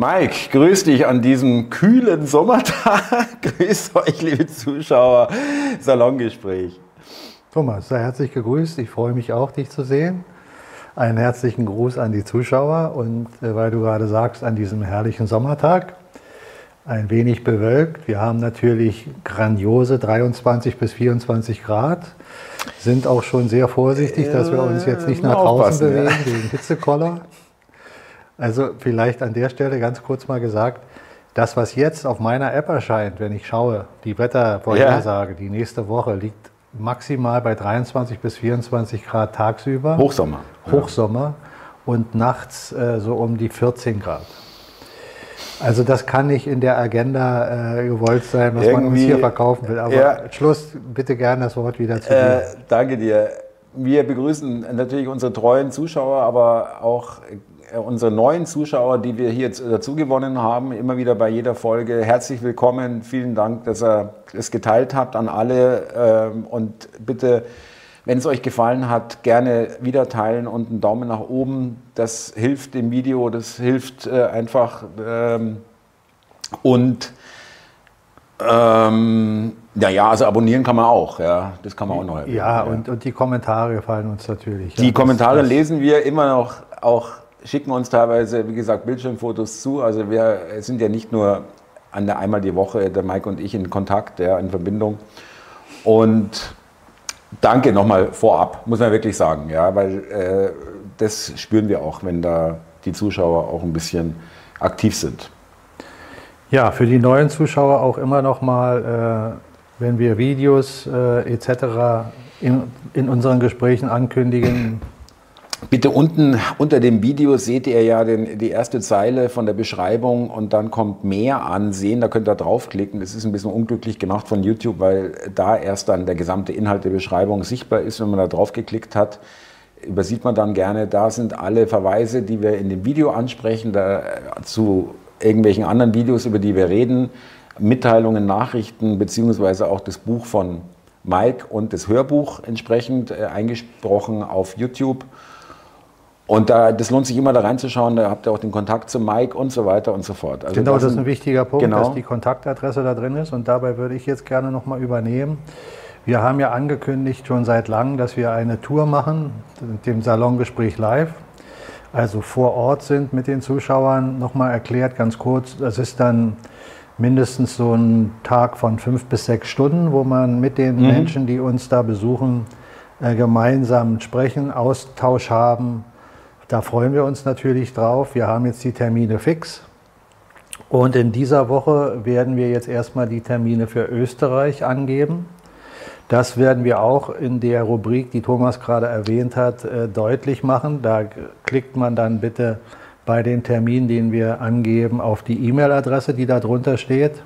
Mike, grüß dich an diesem kühlen Sommertag. grüß euch, liebe Zuschauer. Salongespräch. Thomas, sei herzlich gegrüßt. Ich freue mich auch, dich zu sehen. Einen herzlichen Gruß an die Zuschauer und äh, weil du gerade sagst, an diesem herrlichen Sommertag ein wenig bewölkt. Wir haben natürlich grandiose 23 bis 24 Grad, sind auch schon sehr vorsichtig, dass wir uns jetzt nicht nach draußen bewegen ja. wegen Hitzekoller. Also vielleicht an der Stelle ganz kurz mal gesagt, das, was jetzt auf meiner App erscheint, wenn ich schaue, die Wettervorhersage, ja. die nächste Woche liegt maximal bei 23 bis 24 Grad tagsüber. Hochsommer. Hochsommer ja. und nachts äh, so um die 14 Grad. Also das kann nicht in der Agenda äh, gewollt sein, was Irgendwie, man uns hier verkaufen will. Aber ja, Schluss, bitte gerne das Wort wieder zu dir. Äh, danke dir. Wir begrüßen natürlich unsere treuen Zuschauer, aber auch unsere neuen Zuschauer, die wir hier dazu gewonnen haben, immer wieder bei jeder Folge. Herzlich willkommen. Vielen Dank, dass ihr es geteilt habt an alle. Ähm, und bitte wenn es euch gefallen hat, gerne wieder teilen und einen Daumen nach oben. Das hilft dem Video, das hilft äh, einfach. Ähm, und ähm, ja, also abonnieren kann man auch, ja, das kann man auch noch erwähnen. Ja, ja. Und, und die Kommentare gefallen uns natürlich. Die ja, Kommentare das, lesen wir immer noch, auch schicken uns teilweise, wie gesagt, Bildschirmfotos zu. Also wir sind ja nicht nur an der einmal die Woche, der Mike und ich in Kontakt, ja, in Verbindung. Und Danke nochmal vorab, muss man wirklich sagen, ja, weil äh, das spüren wir auch, wenn da die Zuschauer auch ein bisschen aktiv sind. Ja, für die neuen Zuschauer auch immer nochmal, äh, wenn wir Videos äh, etc. In, in unseren Gesprächen ankündigen, Bitte unten unter dem Video seht ihr ja den, die erste Zeile von der Beschreibung und dann kommt mehr ansehen. Da könnt ihr draufklicken. Das ist ein bisschen unglücklich gemacht von YouTube, weil da erst dann der gesamte Inhalt der Beschreibung sichtbar ist. Wenn man da drauf geklickt hat, übersieht man dann gerne. Da sind alle Verweise, die wir in dem Video ansprechen, da, zu irgendwelchen anderen Videos, über die wir reden, Mitteilungen, Nachrichten, beziehungsweise auch das Buch von Mike und das Hörbuch entsprechend äh, eingesprochen auf YouTube. Und da, das lohnt sich immer da reinzuschauen, da habt ihr auch den Kontakt zu Mike und so weiter und so fort. Also genau, das, das ist ein wichtiger Punkt, genau. dass die Kontaktadresse da drin ist. Und dabei würde ich jetzt gerne nochmal übernehmen. Wir haben ja angekündigt schon seit langem, dass wir eine Tour machen, dem Salongespräch live. Also vor Ort sind mit den Zuschauern. Nochmal erklärt, ganz kurz, das ist dann mindestens so ein Tag von fünf bis sechs Stunden, wo man mit den mhm. Menschen, die uns da besuchen, äh, gemeinsam sprechen, Austausch haben, da freuen wir uns natürlich drauf. Wir haben jetzt die Termine fix. Und in dieser Woche werden wir jetzt erstmal die Termine für Österreich angeben. Das werden wir auch in der Rubrik, die Thomas gerade erwähnt hat, äh, deutlich machen. Da klickt man dann bitte bei den Terminen, den wir angeben, auf die E-Mail-Adresse, die da drunter steht,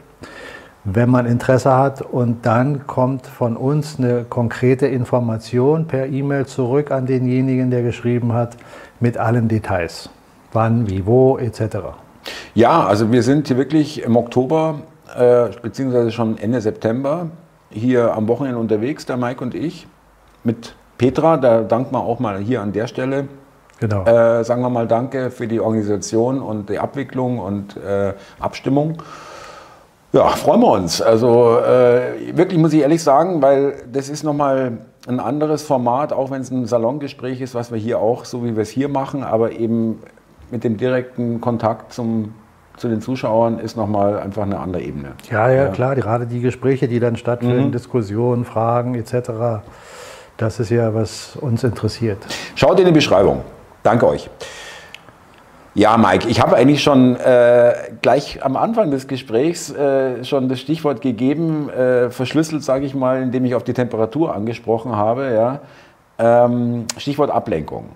wenn man Interesse hat. Und dann kommt von uns eine konkrete Information per E-Mail zurück an denjenigen, der geschrieben hat, mit allen Details. Wann, wie, wo, etc. Ja, also wir sind hier wirklich im Oktober, äh, beziehungsweise schon Ende September, hier am Wochenende unterwegs, der Mike und ich, mit Petra. Da danken wir auch mal hier an der Stelle. Genau. Äh, sagen wir mal Danke für die Organisation und die Abwicklung und äh, Abstimmung. Ja, freuen wir uns. Also äh, wirklich muss ich ehrlich sagen, weil das ist nochmal ein anderes Format, auch wenn es ein Salongespräch ist, was wir hier auch, so wie wir es hier machen, aber eben mit dem direkten Kontakt zum, zu den Zuschauern ist nochmal einfach eine andere Ebene. Ja, ja, ja, klar, gerade die Gespräche, die dann stattfinden, mhm. Diskussionen, Fragen etc., das ist ja, was uns interessiert. Schaut in die Beschreibung. Danke euch. Ja, Mike, ich habe eigentlich schon äh, gleich am Anfang des Gesprächs äh, schon das Stichwort gegeben, äh, verschlüsselt, sage ich mal, indem ich auf die Temperatur angesprochen habe. Ja. Ähm, Stichwort Ablenkung.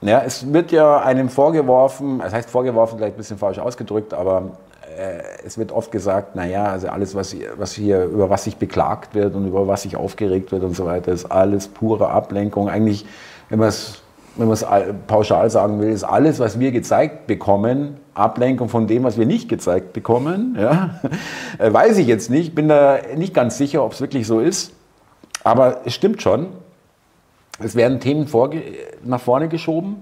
Ja, es wird ja einem vorgeworfen, das heißt vorgeworfen, vielleicht ein bisschen falsch ausgedrückt, aber äh, es wird oft gesagt, naja, also alles, was, was hier, über was sich beklagt wird und über was sich aufgeregt wird und so weiter, ist alles pure Ablenkung. Eigentlich, wenn man es wenn man es pauschal sagen will, ist alles, was wir gezeigt bekommen, Ablenkung von dem, was wir nicht gezeigt bekommen. Ja? Äh, weiß ich jetzt nicht, bin da nicht ganz sicher, ob es wirklich so ist. Aber es stimmt schon. Es werden Themen nach vorne geschoben.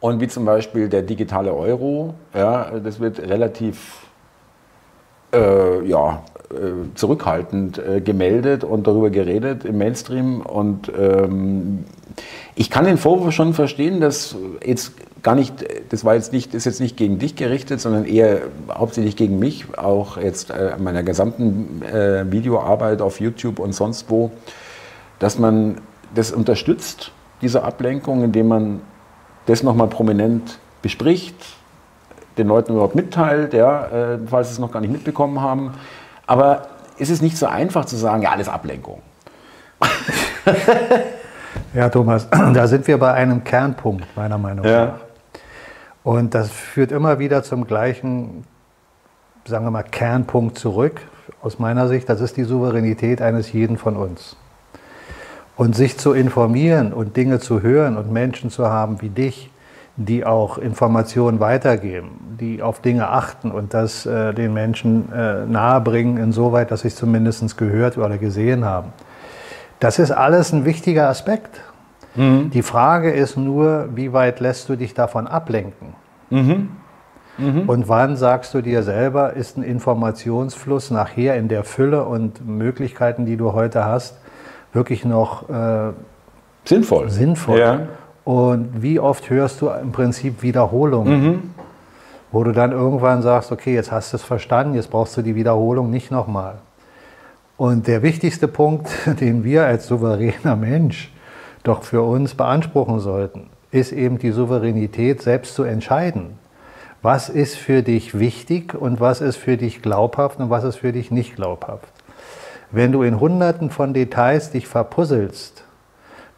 Und wie zum Beispiel der digitale Euro, ja, das wird relativ äh, ja, äh, zurückhaltend äh, gemeldet und darüber geredet im Mainstream. Und ähm, ich kann den Vorwurf schon verstehen, dass jetzt gar nicht, das war jetzt nicht, ist jetzt nicht gegen dich gerichtet, sondern eher hauptsächlich gegen mich, auch jetzt äh, meiner gesamten äh, Videoarbeit auf YouTube und sonst wo, dass man das unterstützt, diese Ablenkung, indem man das nochmal prominent bespricht, den Leuten überhaupt mitteilt, ja, äh, falls sie es noch gar nicht mitbekommen haben. Aber ist es nicht so einfach zu sagen, ja, alles Ablenkung? ja, Thomas, da sind wir bei einem Kernpunkt, meiner Meinung nach. Ja. Und das führt immer wieder zum gleichen, sagen wir mal, Kernpunkt zurück. Aus meiner Sicht, das ist die Souveränität eines jeden von uns. Und sich zu informieren und Dinge zu hören und Menschen zu haben wie dich, die auch Informationen weitergeben, die auf Dinge achten und das äh, den Menschen äh, nahebringen, insoweit, dass sie es zumindest gehört oder gesehen haben. Das ist alles ein wichtiger Aspekt. Mhm. Die Frage ist nur, wie weit lässt du dich davon ablenken? Mhm. Mhm. Und wann sagst du dir selber, ist ein Informationsfluss nachher in der Fülle und Möglichkeiten, die du heute hast, wirklich noch äh, sinnvoll. sinnvoll. Ja. Und wie oft hörst du im Prinzip Wiederholungen, mhm. wo du dann irgendwann sagst, okay, jetzt hast du es verstanden, jetzt brauchst du die Wiederholung nicht nochmal. Und der wichtigste Punkt, den wir als souveräner Mensch doch für uns beanspruchen sollten, ist eben die Souveränität, selbst zu entscheiden. Was ist für dich wichtig und was ist für dich glaubhaft und was ist für dich nicht glaubhaft. Wenn du in hunderten von Details dich verpuzzelst,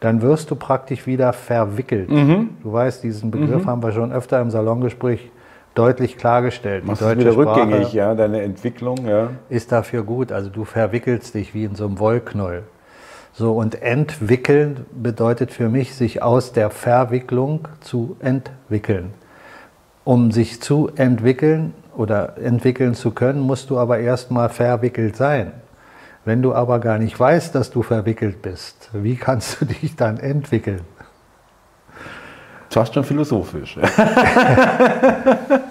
dann wirst du praktisch wieder verwickelt. Mhm. Du weißt, diesen Begriff mhm. haben wir schon öfter im Salongespräch deutlich klargestellt. Machst die deutsche wieder Sprache rückgängig, ja, deine Entwicklung, ja. Ist dafür gut. Also du verwickelst dich wie in so einem Wollknäuel. So, und entwickeln bedeutet für mich, sich aus der Verwicklung zu entwickeln. Um sich zu entwickeln oder entwickeln zu können, musst du aber erstmal verwickelt sein. Wenn du aber gar nicht weißt, dass du verwickelt bist, wie kannst du dich dann entwickeln? Fast schon philosophisch.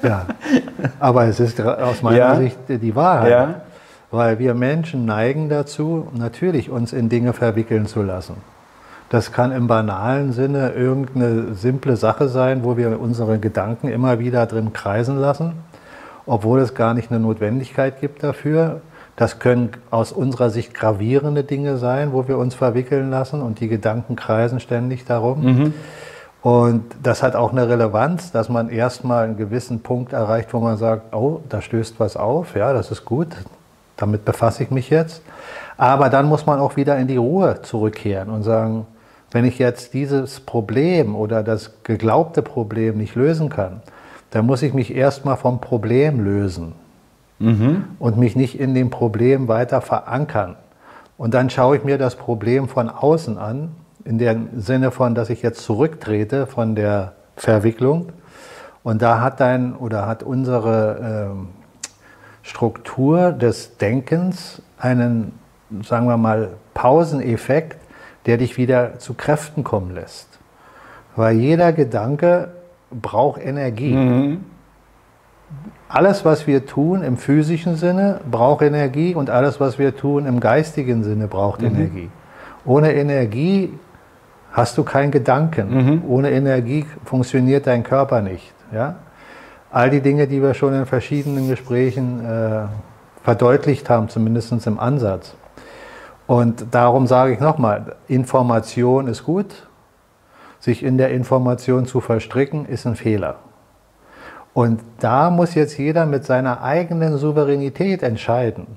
ja, aber es ist aus meiner ja. Sicht die Wahrheit. Ja. Weil wir Menschen neigen dazu, natürlich uns in Dinge verwickeln zu lassen. Das kann im banalen Sinne irgendeine simple Sache sein, wo wir unsere Gedanken immer wieder drin kreisen lassen, obwohl es gar nicht eine Notwendigkeit gibt dafür. Das können aus unserer Sicht gravierende Dinge sein, wo wir uns verwickeln lassen und die Gedanken kreisen ständig darum. Mhm. Und das hat auch eine Relevanz, dass man erstmal einen gewissen Punkt erreicht, wo man sagt, oh, da stößt was auf, ja, das ist gut, damit befasse ich mich jetzt. Aber dann muss man auch wieder in die Ruhe zurückkehren und sagen, wenn ich jetzt dieses Problem oder das geglaubte Problem nicht lösen kann, dann muss ich mich erstmal vom Problem lösen mhm. und mich nicht in dem Problem weiter verankern. Und dann schaue ich mir das Problem von außen an, in dem Sinne von, dass ich jetzt zurücktrete von der Verwicklung. Und da hat dein oder hat unsere äh, Struktur des Denkens einen, sagen wir mal, Pauseneffekt, der dich wieder zu Kräften kommen lässt. Weil jeder Gedanke braucht Energie. Mhm alles, was wir tun im physischen Sinne, braucht Energie und alles, was wir tun im geistigen Sinne, braucht mhm. Energie. Ohne Energie hast du keinen Gedanken. Mhm. Ohne Energie funktioniert dein Körper nicht. Ja? All die Dinge, die wir schon in verschiedenen Gesprächen äh, verdeutlicht haben, zumindest im Ansatz. Und darum sage ich nochmal, Information ist gut, sich in der Information zu verstricken, ist ein Fehler. Und da muss jetzt jeder mit seiner eigenen Souveränität entscheiden.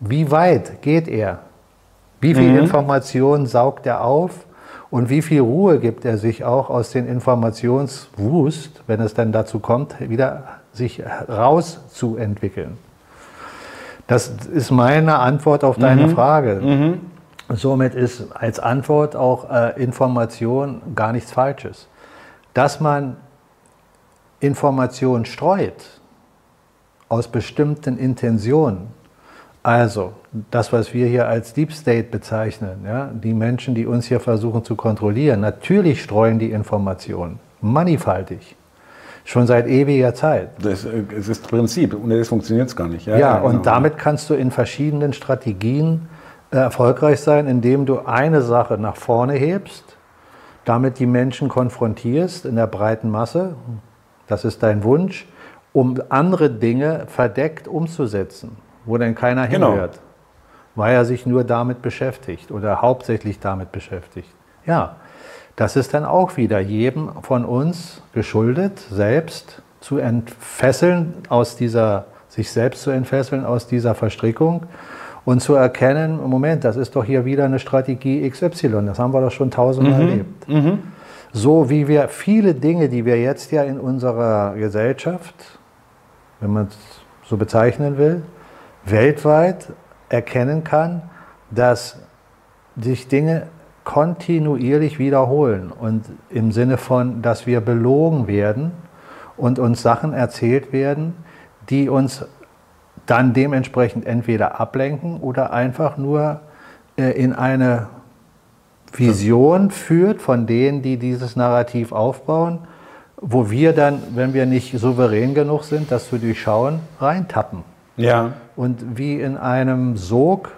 Wie weit geht er? Wie viel mhm. Information saugt er auf? Und wie viel Ruhe gibt er sich auch aus den Informationswust, wenn es dann dazu kommt, wieder sich rauszuentwickeln? Das ist meine Antwort auf deine mhm. Frage. Mhm. Somit ist als Antwort auch äh, Information gar nichts Falsches. Dass man Information streut aus bestimmten Intentionen, also das, was wir hier als Deep State bezeichnen, ja, die Menschen, die uns hier versuchen zu kontrollieren, natürlich streuen die Informationen mannigfaltig. Schon seit ewiger Zeit. Das, äh, das ist das Prinzip. Ohne das funktioniert es gar nicht. Ja, ja, ja und genau. damit kannst du in verschiedenen Strategien äh, erfolgreich sein, indem du eine Sache nach vorne hebst, damit die Menschen konfrontierst in der breiten Masse. Das ist dein Wunsch, um andere Dinge verdeckt umzusetzen, wo denn keiner genau. hinhört, weil er sich nur damit beschäftigt oder hauptsächlich damit beschäftigt. Ja, das ist dann auch wieder jedem von uns geschuldet, selbst zu entfesseln aus dieser, sich selbst zu entfesseln aus dieser Verstrickung und zu erkennen, Moment, das ist doch hier wieder eine Strategie XY, das haben wir doch schon tausendmal mhm. erlebt. Mhm. So wie wir viele Dinge, die wir jetzt ja in unserer Gesellschaft, wenn man es so bezeichnen will, weltweit erkennen kann, dass sich Dinge kontinuierlich wiederholen und im Sinne von, dass wir belogen werden und uns Sachen erzählt werden, die uns dann dementsprechend entweder ablenken oder einfach nur äh, in eine Vision führt von denen, die dieses Narrativ aufbauen, wo wir dann, wenn wir nicht souverän genug sind, das zu durchschauen, reintappen. Ja. Und wie in einem Sog,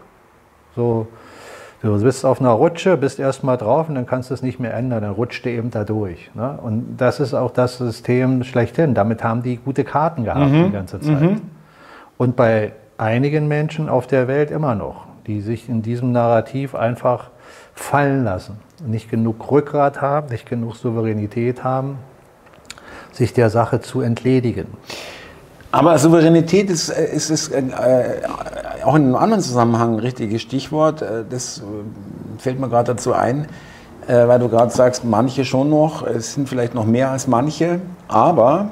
so Du bist auf einer Rutsche, bist erstmal drauf und dann kannst du es nicht mehr ändern, dann rutscht du eben da durch. Ne? Und das ist auch das System schlechthin. Damit haben die gute Karten gehabt mhm. die ganze Zeit. Mhm. Und bei einigen Menschen auf der Welt immer noch, die sich in diesem Narrativ einfach fallen lassen, nicht genug Rückgrat haben, nicht genug Souveränität haben, sich der Sache zu entledigen. Aber Souveränität ist, äh, ist, ist äh, auch in einem anderen Zusammenhang ein richtiges Stichwort. Äh, das äh, fällt mir gerade dazu ein, äh, weil du gerade sagst, manche schon noch, es sind vielleicht noch mehr als manche, aber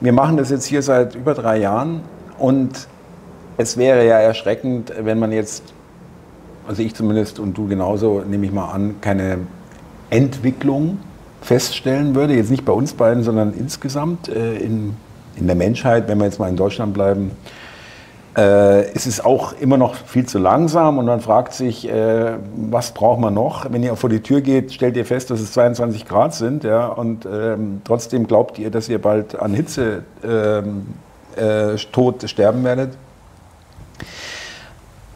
wir machen das jetzt hier seit über drei Jahren. Und es wäre ja erschreckend, wenn man jetzt, also ich zumindest und du genauso, nehme ich mal an, keine Entwicklung feststellen würde, jetzt nicht bei uns beiden, sondern insgesamt in, in der Menschheit, wenn wir jetzt mal in Deutschland bleiben, äh, es ist auch immer noch viel zu langsam und man fragt sich, äh, was braucht man noch? Wenn ihr vor die Tür geht, stellt ihr fest, dass es 22 Grad sind ja, und ähm, trotzdem glaubt ihr, dass ihr bald an Hitze ähm, äh, tot sterben werdet.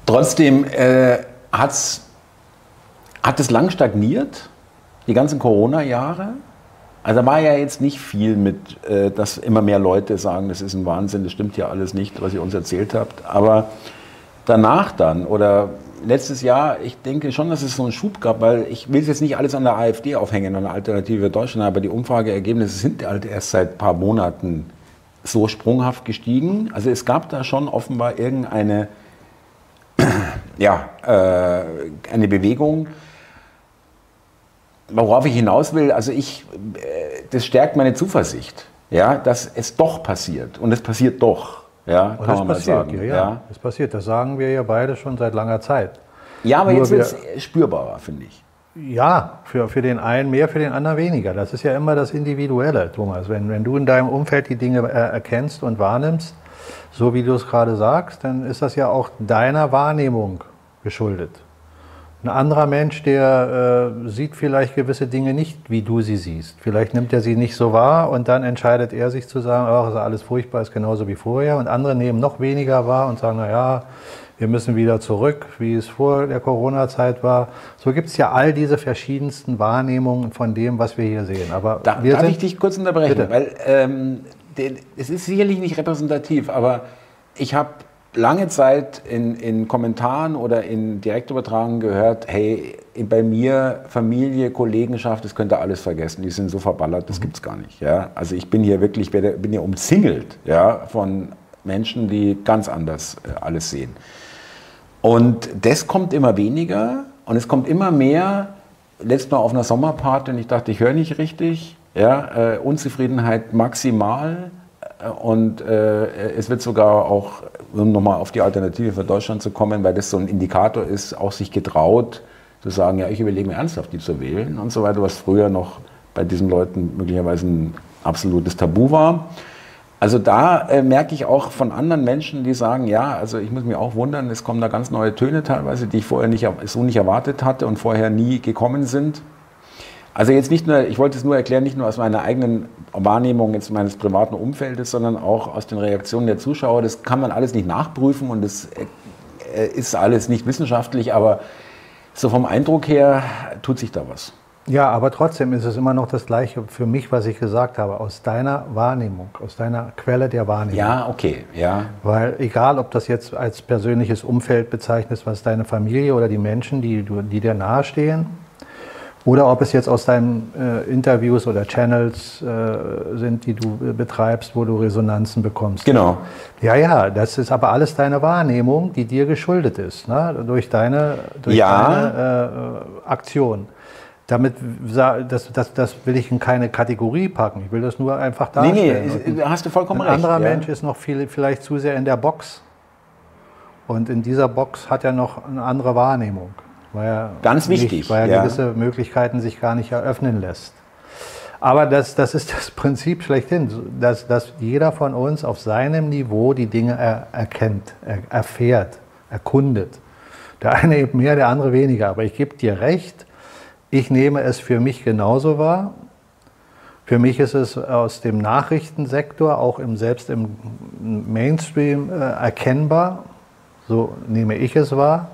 Trotzdem äh, hat's, hat es lang stagniert, die ganzen Corona-Jahre. Also da war ja jetzt nicht viel mit, äh, dass immer mehr Leute sagen, das ist ein Wahnsinn, das stimmt ja alles nicht, was ihr uns erzählt habt. Aber danach dann oder letztes Jahr, ich denke schon, dass es so einen Schub gab, weil ich will jetzt nicht alles an der AfD aufhängen, an der Alternative Deutschland, aber die Umfrageergebnisse sind halt erst seit ein paar Monaten so sprunghaft gestiegen. Also es gab da schon offenbar irgendeine ja, äh, eine Bewegung, worauf ich hinaus will, also ich, äh, das stärkt meine Zuversicht, ja, dass es doch passiert. Und es passiert doch, ja, kann man passiert, mal sagen. Ja, ja, ja, es passiert. Das sagen wir ja beide schon seit langer Zeit. Ja, aber Nur jetzt wird es spürbarer, finde ich. Ja, für, für den einen mehr, für den anderen weniger. Das ist ja immer das Individuelle, Thomas. Wenn, wenn du in deinem Umfeld die Dinge äh, erkennst und wahrnimmst, so wie du es gerade sagst, dann ist das ja auch deiner Wahrnehmung geschuldet. Ein anderer Mensch, der äh, sieht vielleicht gewisse Dinge nicht, wie du sie siehst. Vielleicht nimmt er sie nicht so wahr und dann entscheidet er sich zu sagen, ach, ist alles furchtbar, ist genauso wie vorher. Und andere nehmen noch weniger wahr und sagen, na ja, wir müssen wieder zurück, wie es vor der Corona-Zeit war. So gibt es ja all diese verschiedensten Wahrnehmungen von dem, was wir hier sehen. Aber da, darf ich dich kurz unterbrechen? Bitte. Weil ähm, es ist sicherlich nicht repräsentativ, aber ich habe lange Zeit in, in Kommentaren oder in Direktübertragungen gehört, hey, bei mir Familie, Kollegenschaft, das könnt ihr alles vergessen, die sind so verballert, das mhm. gibt es gar nicht. Ja? Also ich bin hier wirklich, bin hier umzingelt ja, von Menschen, die ganz anders äh, alles sehen. Und das kommt immer weniger und es kommt immer mehr, letztes Mal auf einer Sommerparty und ich dachte, ich höre nicht richtig, ja, äh, Unzufriedenheit maximal, und äh, es wird sogar auch, um nochmal auf die Alternative für Deutschland zu kommen, weil das so ein Indikator ist, auch sich getraut zu sagen, ja, ich überlege mir ernsthaft, die zu wählen und so weiter, was früher noch bei diesen Leuten möglicherweise ein absolutes Tabu war. Also da äh, merke ich auch von anderen Menschen, die sagen, ja, also ich muss mich auch wundern, es kommen da ganz neue Töne teilweise, die ich vorher nicht, so nicht erwartet hatte und vorher nie gekommen sind. Also jetzt nicht nur, ich wollte es nur erklären, nicht nur aus meiner eigenen Wahrnehmung jetzt meines privaten Umfeldes, sondern auch aus den Reaktionen der Zuschauer. Das kann man alles nicht nachprüfen und das äh, ist alles nicht wissenschaftlich, aber so vom Eindruck her tut sich da was. Ja, aber trotzdem ist es immer noch das Gleiche für mich, was ich gesagt habe, aus deiner Wahrnehmung, aus deiner Quelle der Wahrnehmung. Ja, okay, ja. Weil egal, ob das jetzt als persönliches Umfeld bezeichnest, was deine Familie oder die Menschen, die, die dir nahestehen, oder ob es jetzt aus deinen äh, Interviews oder Channels äh, sind, die du äh, betreibst, wo du Resonanzen bekommst. Genau. Ja, ja, das ist aber alles deine Wahrnehmung, die dir geschuldet ist, ne? durch deine, durch ja. deine äh, Aktion. Damit, das, das, das will ich in keine Kategorie packen. Ich will das nur einfach darstellen. Nee, nee, hast du vollkommen ein recht. Ein anderer ja. Mensch ist noch viel, vielleicht zu sehr in der Box. Und in dieser Box hat er noch eine andere Wahrnehmung. Weil er Ganz wichtig. Nicht, weil er ja. gewisse Möglichkeiten sich gar nicht eröffnen lässt. Aber das, das ist das Prinzip schlechthin, dass, dass jeder von uns auf seinem Niveau die Dinge er, erkennt, er, erfährt, erkundet. Der eine eben mehr, der andere weniger. Aber ich gebe dir recht, ich nehme es für mich genauso wahr. Für mich ist es aus dem Nachrichtensektor, auch im, selbst im Mainstream äh, erkennbar, so nehme ich es wahr,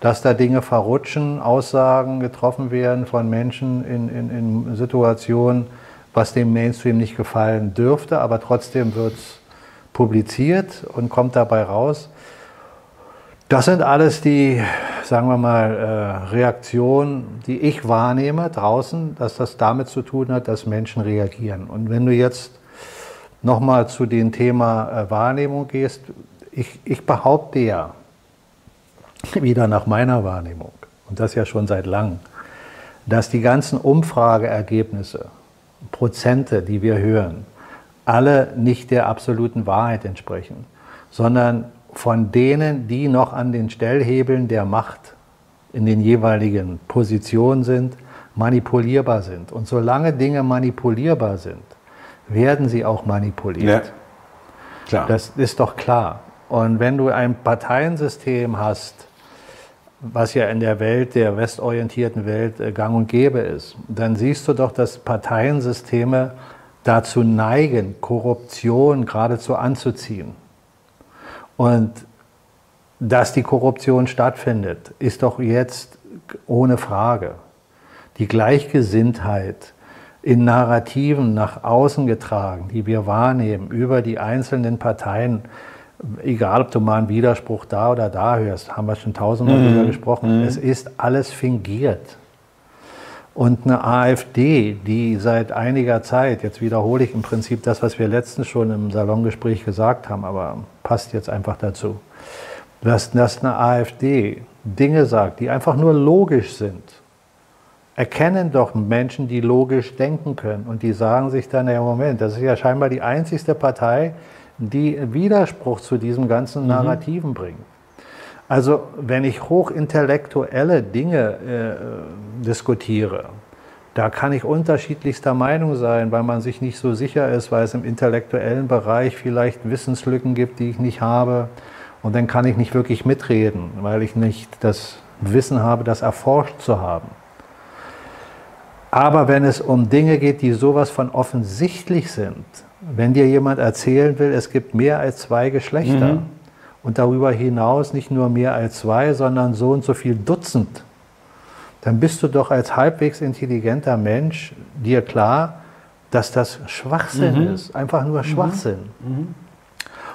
dass da Dinge verrutschen, Aussagen getroffen werden von Menschen in, in, in Situationen, was dem Mainstream nicht gefallen dürfte, aber trotzdem wird es publiziert und kommt dabei raus. Das sind alles die, sagen wir mal, äh, Reaktionen, die ich wahrnehme draußen, dass das damit zu tun hat, dass Menschen reagieren. Und wenn du jetzt nochmal zu dem Thema äh, Wahrnehmung gehst, ich, ich behaupte ja, wieder nach meiner Wahrnehmung, und das ja schon seit langem, dass die ganzen Umfrageergebnisse, Prozente, die wir hören, alle nicht der absoluten Wahrheit entsprechen, sondern von denen, die noch an den Stellhebeln der Macht in den jeweiligen Positionen sind, manipulierbar sind. Und solange Dinge manipulierbar sind, werden sie auch manipuliert. Ja, klar. Das ist doch klar. Und wenn du ein Parteiensystem hast, was ja in der Welt, der westorientierten Welt äh, gang und gäbe ist, dann siehst du doch, dass Parteiensysteme dazu neigen, Korruption geradezu anzuziehen. Und dass die Korruption stattfindet, ist doch jetzt ohne Frage. Die Gleichgesinntheit in Narrativen nach außen getragen, die wir wahrnehmen über die einzelnen Parteien, egal ob du mal einen Widerspruch da oder da hörst, haben wir schon tausendmal mhm. drüber gesprochen, mhm. es ist alles fingiert. Und eine AfD, die seit einiger Zeit, jetzt wiederhole ich im Prinzip das, was wir letztens schon im Salongespräch gesagt haben, aber passt jetzt einfach dazu, dass, dass eine AfD Dinge sagt, die einfach nur logisch sind, erkennen doch Menschen, die logisch denken können und die sagen sich dann, ja Moment, das ist ja scheinbar die einzigste Partei, die Widerspruch zu diesem ganzen mhm. Narrativen mhm. bringen. Also wenn ich hochintellektuelle Dinge äh, diskutiere, da kann ich unterschiedlichster Meinung sein, weil man sich nicht so sicher ist, weil es im intellektuellen Bereich vielleicht Wissenslücken gibt, die ich nicht habe. Und dann kann ich nicht wirklich mitreden, weil ich nicht das Wissen habe, das erforscht zu haben. Aber wenn es um Dinge geht, die sowas von offensichtlich sind, wenn dir jemand erzählen will, es gibt mehr als zwei Geschlechter, mhm und darüber hinaus nicht nur mehr als zwei, sondern so und so viel Dutzend, dann bist du doch als halbwegs intelligenter Mensch dir klar, dass das Schwachsinn mhm. ist, einfach nur mhm. Schwachsinn. Mhm.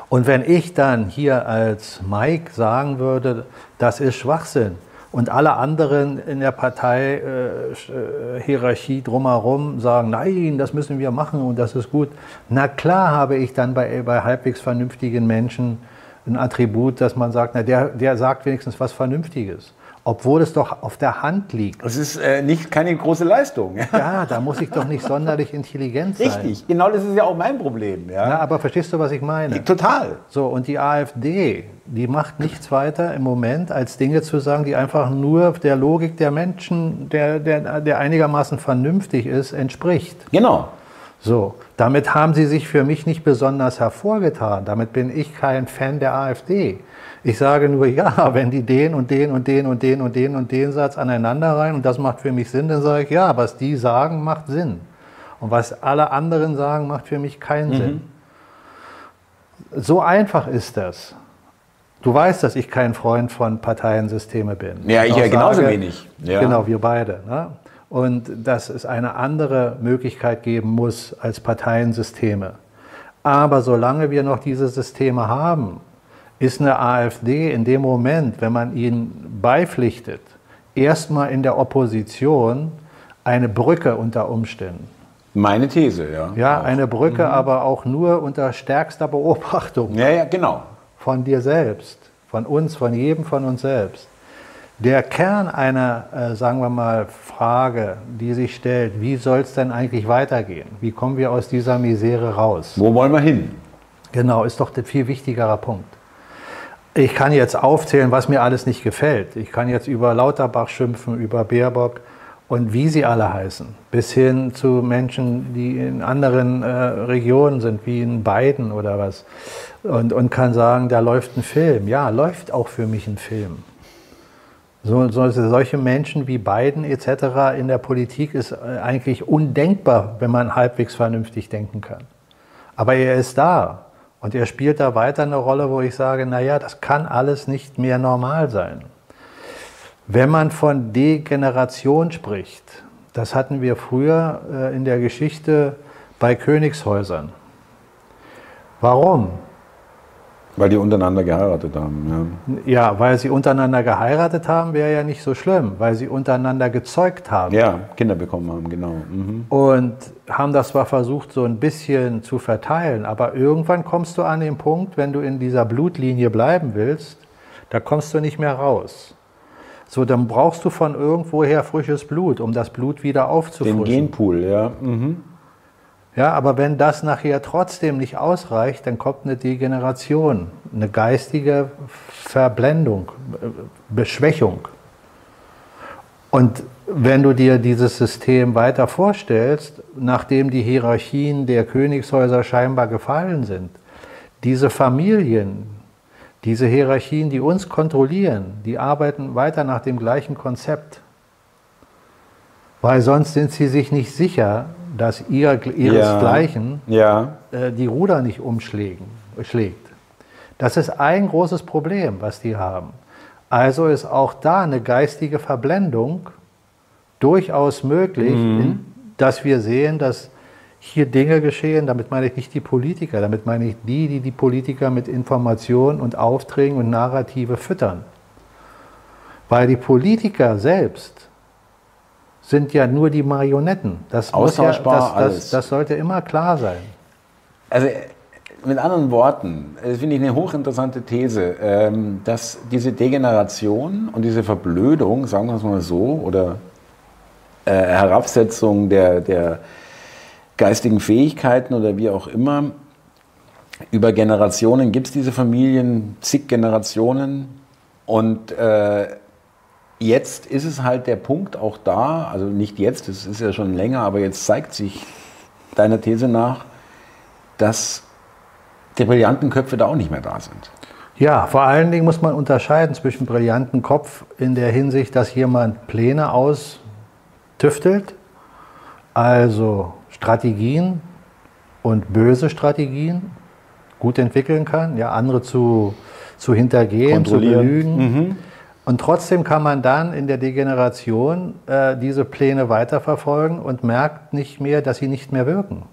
Und wenn ich dann hier als Mike sagen würde, das ist Schwachsinn, und alle anderen in der Parteihierarchie äh, äh drumherum sagen, nein, das müssen wir machen und das ist gut. Na klar habe ich dann bei, bei halbwegs vernünftigen Menschen ein Attribut, dass man sagt, na, der, der sagt wenigstens was Vernünftiges. Obwohl es doch auf der Hand liegt. Das ist äh, nicht keine große Leistung. Ja, da muss ich doch nicht sonderlich intelligent sein. Richtig, genau das ist ja auch mein Problem. Ja. Na, aber verstehst du, was ich meine? Total. So, und die AfD, die macht nichts weiter im Moment, als Dinge zu sagen, die einfach nur der Logik der Menschen, der, der, der einigermaßen vernünftig ist, entspricht. Genau. So, damit haben sie sich für mich nicht besonders hervorgetan. Damit bin ich kein Fan der AfD. Ich sage nur, ja, wenn die den und den und den und den und den und den Satz aneinander rein und das macht für mich Sinn, dann sage ich, ja, was die sagen, macht Sinn. Und was alle anderen sagen, macht für mich keinen mhm. Sinn. So einfach ist das. Du weißt, dass ich kein Freund von Parteiensysteme bin. Ja, ich ja genauso sage, wenig. Ja. Genau, wir beide. Ne? Und dass es eine andere Möglichkeit geben muss als Parteiensysteme. Aber solange wir noch diese Systeme haben, ist eine AfD in dem Moment, wenn man ihnen beipflichtet, erstmal in der Opposition eine Brücke unter Umständen. Meine These, ja. Ja, auch. eine Brücke, mhm. aber auch nur unter stärkster Beobachtung. Ja, ja, genau von dir selbst, von uns, von jedem von uns selbst. Der Kern einer, äh, sagen wir mal, Frage, die sich stellt, wie soll es denn eigentlich weitergehen? Wie kommen wir aus dieser Misere raus? Wo wollen wir hin? Genau, ist doch der viel wichtigerer Punkt. Ich kann jetzt aufzählen, was mir alles nicht gefällt. Ich kann jetzt über Lauterbach schimpfen, über Baerbock und wie sie alle heißen, bis hin zu Menschen, die in anderen äh, Regionen sind, wie in Biden oder was und, und kann sagen, da läuft ein Film. Ja, läuft auch für mich ein Film. So, so, solche Menschen wie Biden etc. in der Politik ist äh, eigentlich undenkbar, wenn man halbwegs vernünftig denken kann. Aber er ist da und er spielt da weiter eine Rolle, wo ich sage, naja, das kann alles nicht mehr normal sein. Wenn man von Degeneration spricht, das hatten wir früher äh, in der Geschichte bei Königshäusern. Warum? Weil die untereinander geheiratet haben. Ja, ja weil sie untereinander geheiratet haben, wäre ja nicht so schlimm, weil sie untereinander gezeugt haben. Ja, Kinder bekommen haben, genau. Mhm. Und haben das zwar versucht, so ein bisschen zu verteilen, aber irgendwann kommst du an den Punkt, wenn du in dieser Blutlinie bleiben willst, da kommst du nicht mehr raus. So, dann brauchst du von irgendwoher frisches Blut, um das Blut wieder aufzufrischen. Den Genpool, ja. Mhm. Ja, aber wenn das nachher trotzdem nicht ausreicht, dann kommt eine Degeneration, eine geistige Verblendung, Beschwächung. Und wenn du dir dieses System weiter vorstellst, nachdem die Hierarchien der Königshäuser scheinbar gefallen sind, diese Familien, diese Hierarchien, die uns kontrollieren, die arbeiten weiter nach dem gleichen Konzept. Weil sonst sind sie sich nicht sicher, dass ihr, ihresgleichen ja. Äh, die Ruder nicht umschlägt. Das ist ein großes Problem, was die haben. Also ist auch da eine geistige Verblendung durchaus möglich, mhm. in, dass wir sehen, dass hier Dinge geschehen, damit meine ich nicht die Politiker, damit meine ich die, die die Politiker mit Informationen und Aufträgen und Narrative füttern. Weil die Politiker selbst sind ja nur die Marionetten. Das, Austauschbar, ja, das, das, das, sollte immer klar sein. Also mit anderen Worten, das finde ich eine hochinteressante These, ähm, dass diese Degeneration und diese Verblödung, sagen wir es mal so, oder äh, Herabsetzung der, der geistigen Fähigkeiten oder wie auch immer, über Generationen gibt es diese Familien, zig Generationen und äh, jetzt ist es halt der Punkt auch da, also nicht jetzt, das ist ja schon länger, aber jetzt zeigt sich deiner These nach, dass die brillanten Köpfe da auch nicht mehr da sind. Ja, vor allen Dingen muss man unterscheiden zwischen brillanten Kopf in der Hinsicht, dass jemand Pläne austüftelt, also Strategien und böse Strategien gut entwickeln kann, ja, andere zu, zu hintergehen, zu belügen. Mhm und trotzdem kann man dann in der Degeneration äh, diese Pläne weiterverfolgen und merkt nicht mehr, dass sie nicht mehr wirken.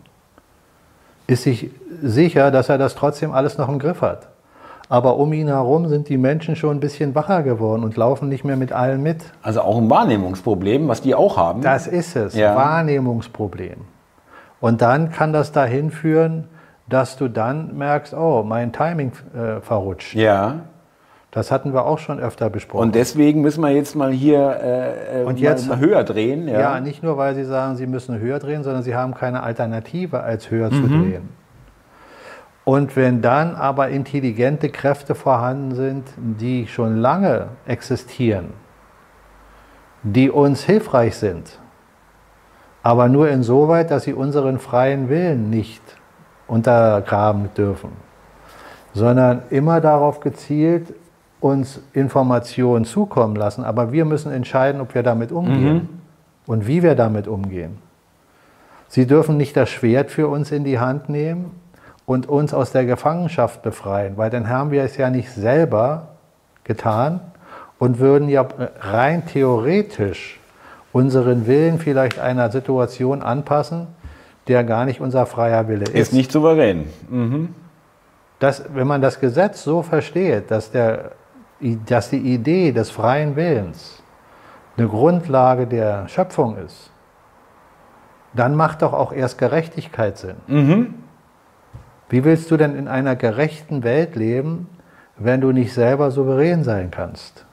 Ist sich sicher, dass er das trotzdem alles noch im Griff hat. Aber um ihn herum sind die Menschen schon ein bisschen wacher geworden und laufen nicht mehr mit allen mit. Also auch ein Wahrnehmungsproblem, was die auch haben. Das ist es, ja. Wahrnehmungsproblem. Und dann kann das dahin führen, dass du dann merkst, oh, mein Timing äh, verrutscht. Ja. Das hatten wir auch schon öfter besprochen. Und deswegen müssen wir jetzt mal hier äh, und jetzt, mal höher drehen. Ja. ja. nicht nur, weil Sie sagen, Sie müssen höher drehen, sondern Sie haben keine Alternative, als höher mhm. zu drehen. Und wenn dann aber intelligente Kräfte vorhanden sind, die schon lange existieren, die uns hilfreich sind, aber nur insoweit, dass sie unseren freien Willen nicht untergraben dürfen, sondern immer darauf gezielt, uns Informationen zukommen lassen, aber wir müssen entscheiden, ob wir damit umgehen mhm. und wie wir damit umgehen. Sie dürfen nicht das Schwert für uns in die Hand nehmen und uns aus der Gefangenschaft befreien, weil dann haben wir es ja nicht selber getan und würden ja rein theoretisch unseren Willen vielleicht einer Situation anpassen, der gar nicht unser freier Wille ist. Ist nicht souverän. Mhm. Das, wenn man das Gesetz so versteht, dass, der, dass die Idee des freien Willens eine Grundlage der Schöpfung ist, dann macht doch auch erst Gerechtigkeit Sinn. Mhm. Wie willst du denn in einer gerechten Welt leben, wenn du nicht selber souverän sein kannst?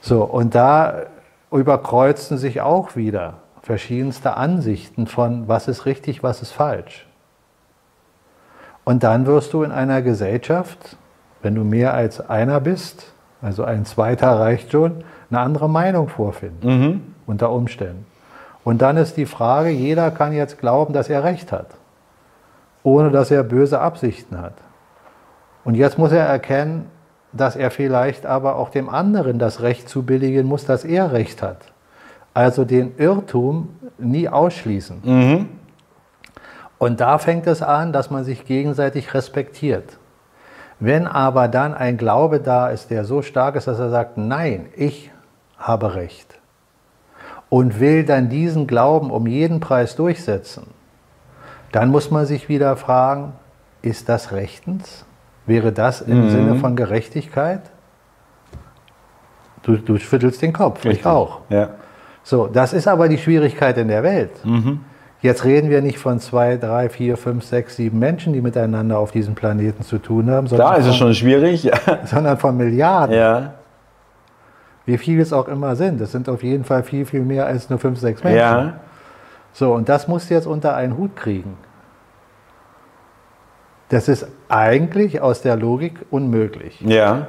So, und da überkreuzen sich auch wieder verschiedenste Ansichten von, was ist richtig, was ist falsch. Und dann wirst du in einer Gesellschaft, wenn du mehr als einer bist, also ein zweiter reicht schon, eine andere Meinung vorfinden, mhm. unter Umständen. Und dann ist die Frage, jeder kann jetzt glauben, dass er recht hat, ohne dass er böse Absichten hat. Und jetzt muss er erkennen, dass er vielleicht aber auch dem anderen das Recht zubilligen muss, dass er Recht hat. Also den Irrtum nie ausschließen. Mhm. Und da fängt es an, dass man sich gegenseitig respektiert. Wenn aber dann ein Glaube da ist, der so stark ist, dass er sagt, nein, ich habe Recht und will dann diesen Glauben um jeden Preis durchsetzen, dann muss man sich wieder fragen, ist das rechtens? Wäre das im mhm. Sinne von Gerechtigkeit? Du, du schüttelst den Kopf, Richtig. ich auch. Ja. So, das ist aber die Schwierigkeit in der Welt. Mhm. Jetzt reden wir nicht von zwei, drei, vier, fünf, sechs, sieben Menschen, die miteinander auf diesem Planeten zu tun haben. Da ist es schon schwierig. Ja. Sondern von Milliarden. Ja. Wie viele es auch immer sind. Es sind auf jeden Fall viel, viel mehr als nur fünf, sechs Menschen. Ja. So, und das musst du jetzt unter einen Hut kriegen. Das ist eigentlich aus der Logik unmöglich. Ja.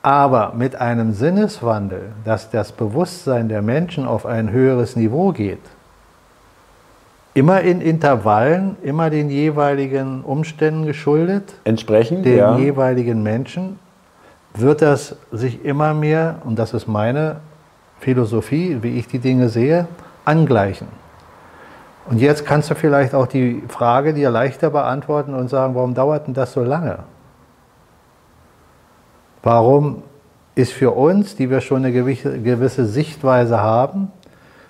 Aber mit einem Sinneswandel, dass das Bewusstsein der Menschen auf ein höheres Niveau geht, immer in Intervallen, immer den jeweiligen Umständen geschuldet, entsprechend den ja. jeweiligen Menschen, wird das sich immer mehr, und das ist meine Philosophie, wie ich die Dinge sehe, angleichen. Und jetzt kannst du vielleicht auch die Frage dir leichter beantworten und sagen, warum dauert denn das so lange? Warum ist für uns, die wir schon eine gewisse Sichtweise haben,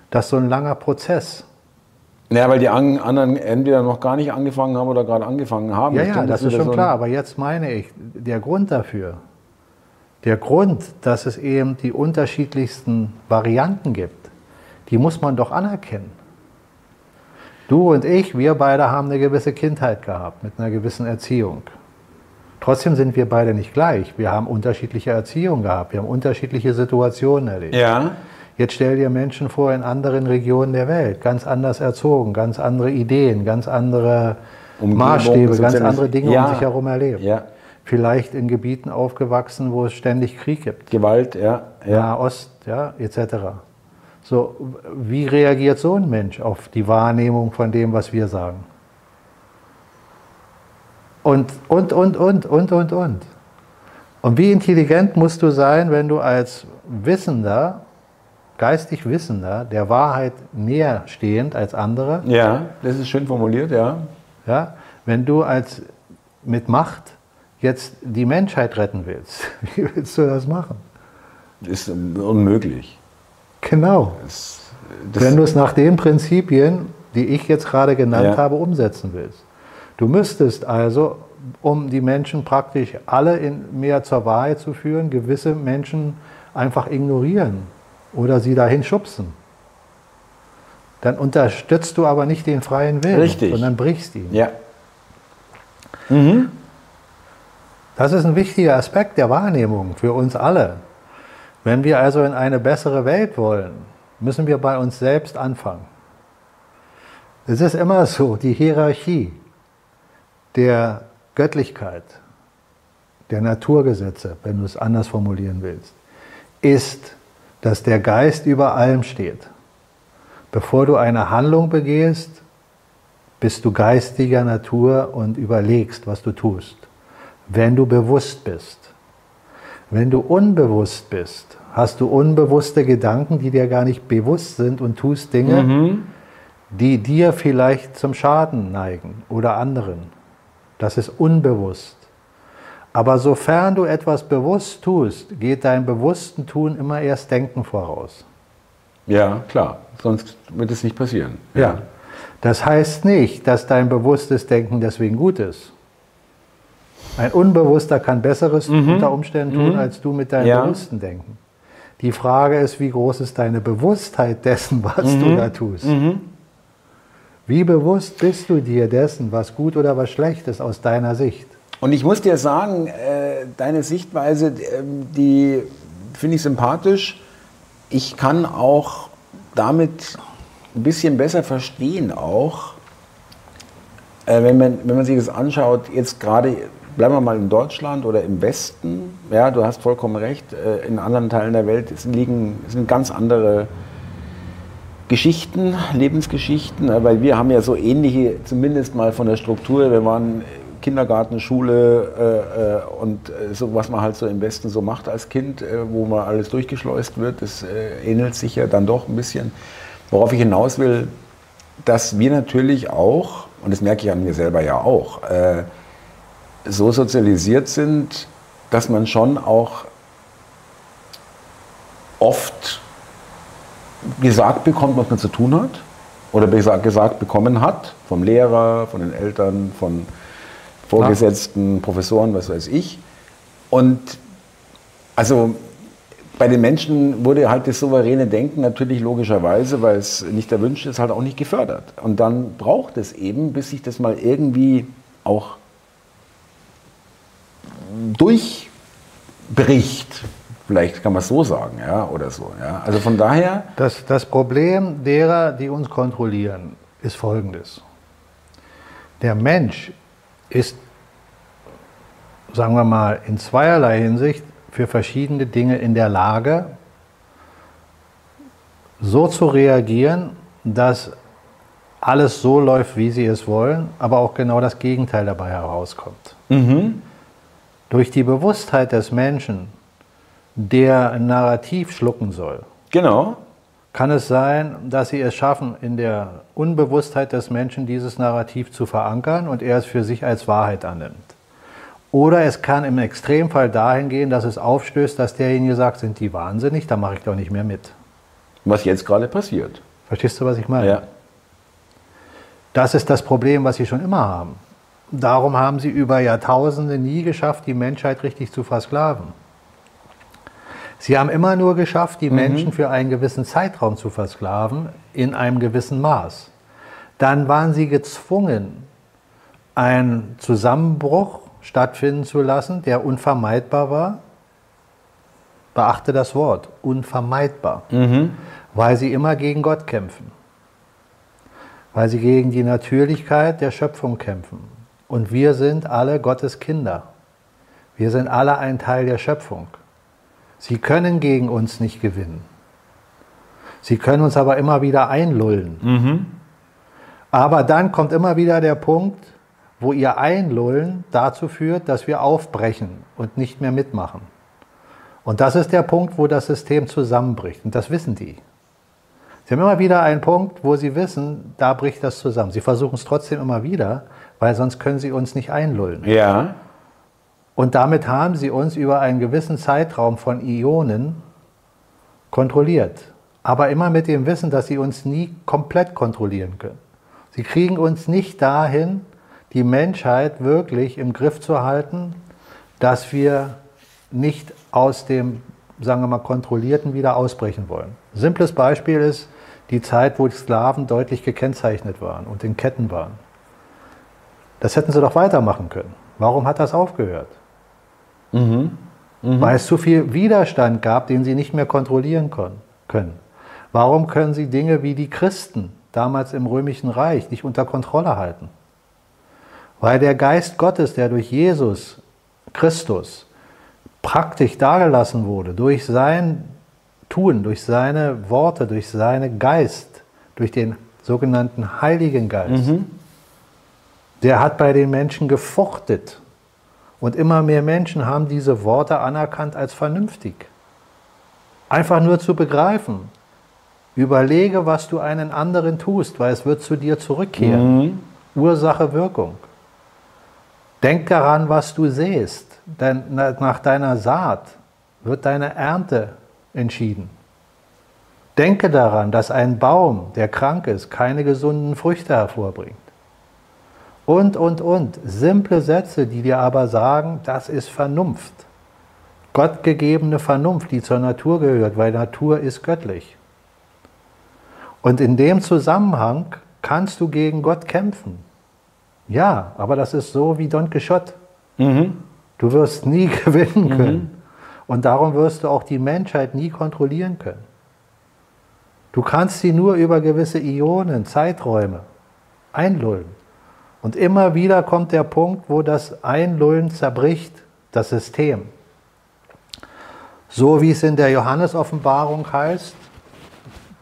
das so ein langer Prozess? Ja, weil die anderen entweder noch gar nicht angefangen haben oder gerade angefangen haben. Ja, ja, denke, das, das ist schon so klar. Aber jetzt meine ich, der Grund dafür, der Grund, dass es eben die unterschiedlichsten Varianten gibt, die muss man doch anerkennen. Du und ich, wir beide haben eine gewisse Kindheit gehabt mit einer gewissen Erziehung. Trotzdem sind wir beide nicht gleich. Wir haben unterschiedliche Erziehung gehabt, wir haben unterschiedliche Situationen erlebt. Ja. Jetzt stell dir Menschen vor in anderen Regionen der Welt, ganz anders erzogen, ganz andere Ideen, ganz andere Umgebung, Maßstäbe, ganz andere Dinge ja. um sich herum erlebt. Ja. Vielleicht in Gebieten aufgewachsen, wo es ständig Krieg gibt. Gewalt, ja. ja. Nahost, ja, etc. So, wie reagiert so ein Mensch auf die Wahrnehmung von dem, was wir sagen? Und, und, und, und, und, und, und. Und wie intelligent musst du sein, wenn du als Wissender, geistig Wissender, der Wahrheit näher stehend als andere? Ja, das ist schön formuliert, ja. Ja, wenn du als mit Macht jetzt die Menschheit retten willst, wie willst du das machen? Das ist unmöglich. Genau. Das, das Wenn du es nach den Prinzipien, die ich jetzt gerade genannt ja. habe, umsetzen willst. Du müsstest also, um die Menschen praktisch alle in, mehr zur Wahrheit zu führen, gewisse Menschen einfach ignorieren oder sie dahin schubsen. Dann unterstützt du aber nicht den freien Willen, Richtig. sondern brichst ihn. Ja. Mhm. Das ist ein wichtiger Aspekt der Wahrnehmung für uns alle. Wenn wir also in eine bessere Welt wollen, müssen wir bei uns selbst anfangen. Es ist immer so, die Hierarchie der Göttlichkeit, der Naturgesetze, wenn du es anders formulieren willst, ist, dass der Geist über allem steht. Bevor du eine Handlung begehst, bist du geistiger Natur und überlegst, was du tust. Wenn du bewusst bist. Wenn du unbewusst bist, hast du unbewusste Gedanken, die dir gar nicht bewusst sind und tust Dinge, mhm. die dir vielleicht zum Schaden neigen oder anderen. Das ist unbewusst. Aber sofern du etwas bewusst tust, geht dein bewussten Tun immer erst Denken voraus. Ja, klar. Sonst wird es nicht passieren. Ja. ja. Das heißt nicht, dass dein bewusstes Denken deswegen gut ist. Ein Unbewusster kann Besseres mhm. unter Umständen tun, mhm. als du mit deinem ja. bewussten Denken. Die Frage ist, wie groß ist deine Bewusstheit dessen, was mhm. du da tust? Mhm. Wie bewusst bist du dir dessen, was gut oder was schlecht ist aus deiner Sicht? Und ich muss dir sagen, äh, deine Sichtweise, ähm, die finde ich sympathisch. Ich kann auch damit ein bisschen besser verstehen, auch äh, wenn, man, wenn man sich das anschaut, jetzt gerade, bleiben wir mal in Deutschland oder im Westen, ja, du hast vollkommen recht, äh, in anderen Teilen der Welt liegen, sind ganz andere Geschichten, Lebensgeschichten, weil wir haben ja so ähnliche, zumindest mal von der Struktur, wir waren Kindergarten, Schule äh, äh, und äh, so, was man halt so im Westen so macht als Kind, äh, wo man alles durchgeschleust wird, das äh, ähnelt sich ja dann doch ein bisschen. Worauf ich hinaus will, dass wir natürlich auch, und das merke ich an mir selber ja auch, äh, so sozialisiert sind, dass man schon auch oft gesagt bekommt, was man zu tun hat oder gesagt bekommen hat vom Lehrer, von den Eltern, von Vorgesetzten, Professoren, was weiß ich. Und also bei den Menschen wurde halt das souveräne Denken natürlich logischerweise, weil es nicht erwünscht ist, halt auch nicht gefördert. Und dann braucht es eben, bis sich das mal irgendwie auch durchbricht. Vielleicht kann man es so sagen, ja, oder so. Ja. Also von daher. Das, das Problem derer, die uns kontrollieren, ist folgendes. Der Mensch ist, sagen wir mal, in zweierlei Hinsicht für verschiedene Dinge in der Lage, so zu reagieren, dass alles so läuft, wie sie es wollen, aber auch genau das Gegenteil dabei herauskommt. Mhm. Durch die Bewusstheit des Menschen, der ein Narrativ schlucken soll. Genau kann es sein, dass sie es schaffen, in der Unbewusstheit des Menschen dieses Narrativ zu verankern und er es für sich als Wahrheit annimmt. Oder es kann im Extremfall dahin gehen, dass es aufstößt, dass derjenige sagt, sind die wahnsinnig, da mache ich doch nicht mehr mit. Was jetzt gerade passiert. Verstehst du, was ich meine? Ja. Das ist das Problem, was sie schon immer haben. Darum haben sie über Jahrtausende nie geschafft, die Menschheit richtig zu versklaven. Sie haben immer nur geschafft, die mhm. Menschen für einen gewissen Zeitraum zu versklaven, in einem gewissen Maß. Dann waren sie gezwungen, einen Zusammenbruch stattfinden zu lassen, der unvermeidbar war. Beachte das Wort, unvermeidbar, mhm. weil sie immer gegen Gott kämpfen, weil sie gegen die Natürlichkeit der Schöpfung kämpfen. Und wir sind alle Gottes Kinder. Wir sind alle ein Teil der Schöpfung. Sie können gegen uns nicht gewinnen. Sie können uns aber immer wieder einlullen. Mhm. Aber dann kommt immer wieder der Punkt, wo ihr Einlullen dazu führt, dass wir aufbrechen und nicht mehr mitmachen. Und das ist der Punkt, wo das System zusammenbricht. Und das wissen die. Sie haben immer wieder einen Punkt, wo sie wissen, da bricht das zusammen. Sie versuchen es trotzdem immer wieder, weil sonst können sie uns nicht einlullen. Ja. Und damit haben sie uns über einen gewissen Zeitraum von Ionen kontrolliert. Aber immer mit dem Wissen, dass sie uns nie komplett kontrollieren können. Sie kriegen uns nicht dahin, die Menschheit wirklich im Griff zu halten, dass wir nicht aus dem, sagen wir mal, kontrollierten wieder ausbrechen wollen. Simples Beispiel ist die Zeit, wo die Sklaven deutlich gekennzeichnet waren und in Ketten waren. Das hätten sie doch weitermachen können. Warum hat das aufgehört? Mhm. Mhm. Weil es zu viel Widerstand gab, den sie nicht mehr kontrollieren können. Warum können sie Dinge wie die Christen damals im Römischen Reich nicht unter Kontrolle halten? Weil der Geist Gottes, der durch Jesus Christus praktisch dargelassen wurde, durch sein Tun, durch seine Worte, durch seinen Geist durch den sogenannten Heiligen Geist. Mhm. Der hat bei den Menschen gefruchtet. Und immer mehr Menschen haben diese Worte anerkannt als vernünftig. Einfach nur zu begreifen. Überlege, was du einen anderen tust, weil es wird zu dir zurückkehren. Mhm. Ursache, Wirkung. Denk daran, was du sähst, denn nach deiner Saat wird deine Ernte entschieden. Denke daran, dass ein Baum, der krank ist, keine gesunden Früchte hervorbringt. Und, und, und. Simple Sätze, die dir aber sagen, das ist Vernunft. Gottgegebene Vernunft, die zur Natur gehört, weil Natur ist göttlich. Und in dem Zusammenhang kannst du gegen Gott kämpfen. Ja, aber das ist so wie Don Quixote. Mhm. Du wirst nie gewinnen mhm. können. Mhm. Und darum wirst du auch die Menschheit nie kontrollieren können. Du kannst sie nur über gewisse Ionen, Zeiträume einlullen. Und immer wieder kommt der Punkt, wo das Einlullen zerbricht, das System. So wie es in der Johannesoffenbarung heißt,